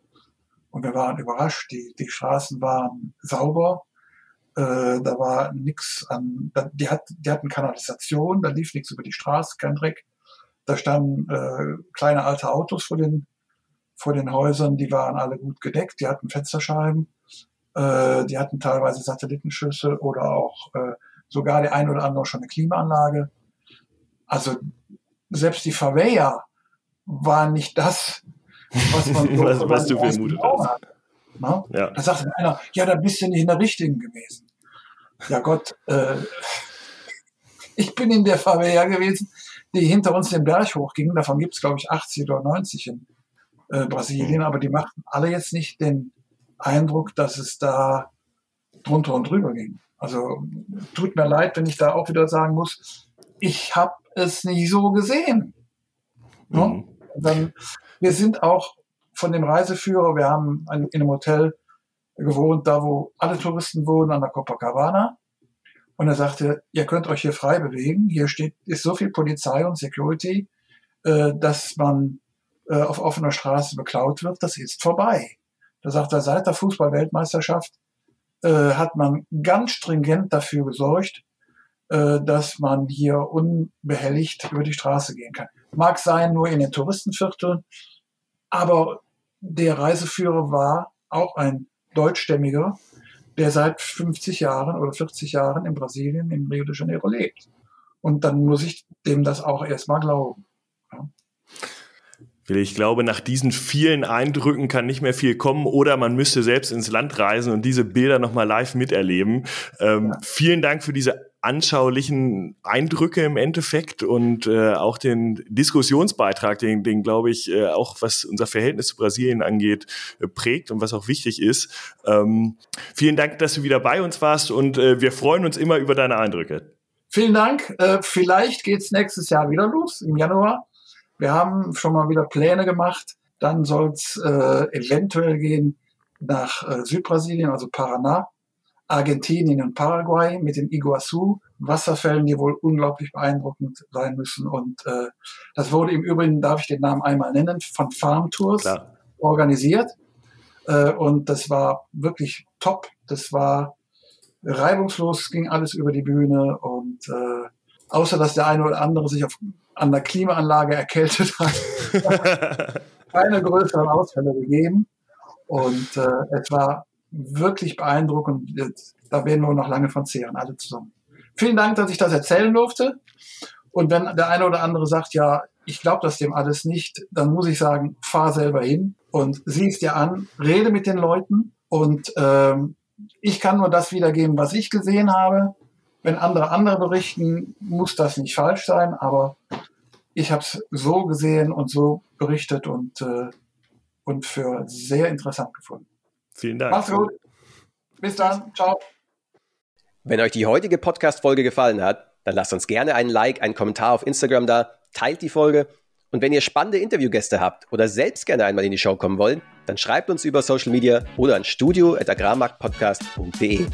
und wir waren überrascht, die, die Straßen waren sauber, äh, da war nichts an, die, hat, die hatten Kanalisation, da lief nichts über die Straße, kein Dreck. Da standen äh, kleine alte Autos vor den, vor den Häusern, die waren alle gut gedeckt, die hatten Fensterscheiben, äh, die hatten teilweise Satellitenschüsse oder auch äh, sogar der ein oder andere schon eine Klimaanlage. Also selbst die Favela war nicht das, was man was, was du vermutet hast. Ne? Ja. Da sagte einer, ja, da bist du nicht in der richtigen gewesen. Ja Gott, äh, ich bin in der Favela gewesen, die hinter uns den Berg hochging. Davon gibt es, glaube ich, 80 oder 90 in äh, Brasilien, aber die machten alle jetzt nicht den Eindruck, dass es da drunter und drüber ging. Also tut mir leid, wenn ich da auch wieder sagen muss, ich habe es nicht so gesehen. Ne? Mhm. Dann, wir sind auch von dem Reiseführer, wir haben in einem Hotel gewohnt, da wo alle Touristen wohnen, an der Copacabana. Und er sagte, ihr könnt euch hier frei bewegen. Hier steht, ist so viel Polizei und Security, äh, dass man äh, auf offener Straße beklaut wird. Das ist vorbei. Da sagt er, seit der Fußball-Weltmeisterschaft äh, hat man ganz stringent dafür gesorgt, äh, dass man hier unbehelligt über die Straße gehen kann. Mag sein, nur in den Touristenvierteln, aber der Reiseführer war auch ein Deutschstämmiger, der seit 50 Jahren oder 40 Jahren in Brasilien, in Rio de Janeiro lebt. Und dann muss ich dem das auch erstmal glauben. Ja. Ich glaube, nach diesen vielen Eindrücken kann nicht mehr viel kommen oder man müsste selbst ins Land reisen und diese Bilder nochmal live miterleben. Ähm, ja. Vielen Dank für diese anschaulichen Eindrücke im Endeffekt und äh, auch den Diskussionsbeitrag, den, den glaube ich, äh, auch was unser Verhältnis zu Brasilien angeht, äh, prägt und was auch wichtig ist. Ähm, vielen Dank, dass du wieder bei uns warst und äh, wir freuen uns immer über deine Eindrücke. Vielen Dank. Äh, vielleicht geht's nächstes Jahr wieder los, im Januar. Wir haben schon mal wieder Pläne gemacht. Dann soll's äh, eventuell gehen nach äh, Südbrasilien, also Paraná Argentinien und Paraguay mit den Iguazu Wasserfällen, die wohl unglaublich beeindruckend sein müssen. Und äh, das wurde im Übrigen, darf ich den Namen einmal nennen, von Farm Tours Klar. organisiert. Äh, und das war wirklich top. Das war reibungslos, ging alles über die Bühne und äh, außer dass der eine oder andere sich auf, an der Klimaanlage erkältet hat, keine größeren Ausfälle gegeben. Und äh, es war wirklich beeindruckend. Da werden wir noch lange von zehren, alle zusammen. Vielen Dank, dass ich das erzählen durfte. Und wenn der eine oder andere sagt, ja, ich glaube das dem alles nicht, dann muss ich sagen, fahr selber hin und sieh es dir an, rede mit den Leuten und ähm, ich kann nur das wiedergeben, was ich gesehen habe. Wenn andere andere berichten, muss das nicht falsch sein, aber ich habe es so gesehen und so berichtet und, äh, und für sehr interessant gefunden. Vielen Dank. Mach's gut. Bis dann. Ciao. Wenn euch die heutige Podcast-Folge gefallen hat, dann lasst uns gerne einen Like, einen Kommentar auf Instagram da, teilt die Folge und wenn ihr spannende Interviewgäste habt oder selbst gerne einmal in die Show kommen wollt, dann schreibt uns über Social Media oder an studio.agrarmarktpodcast.de.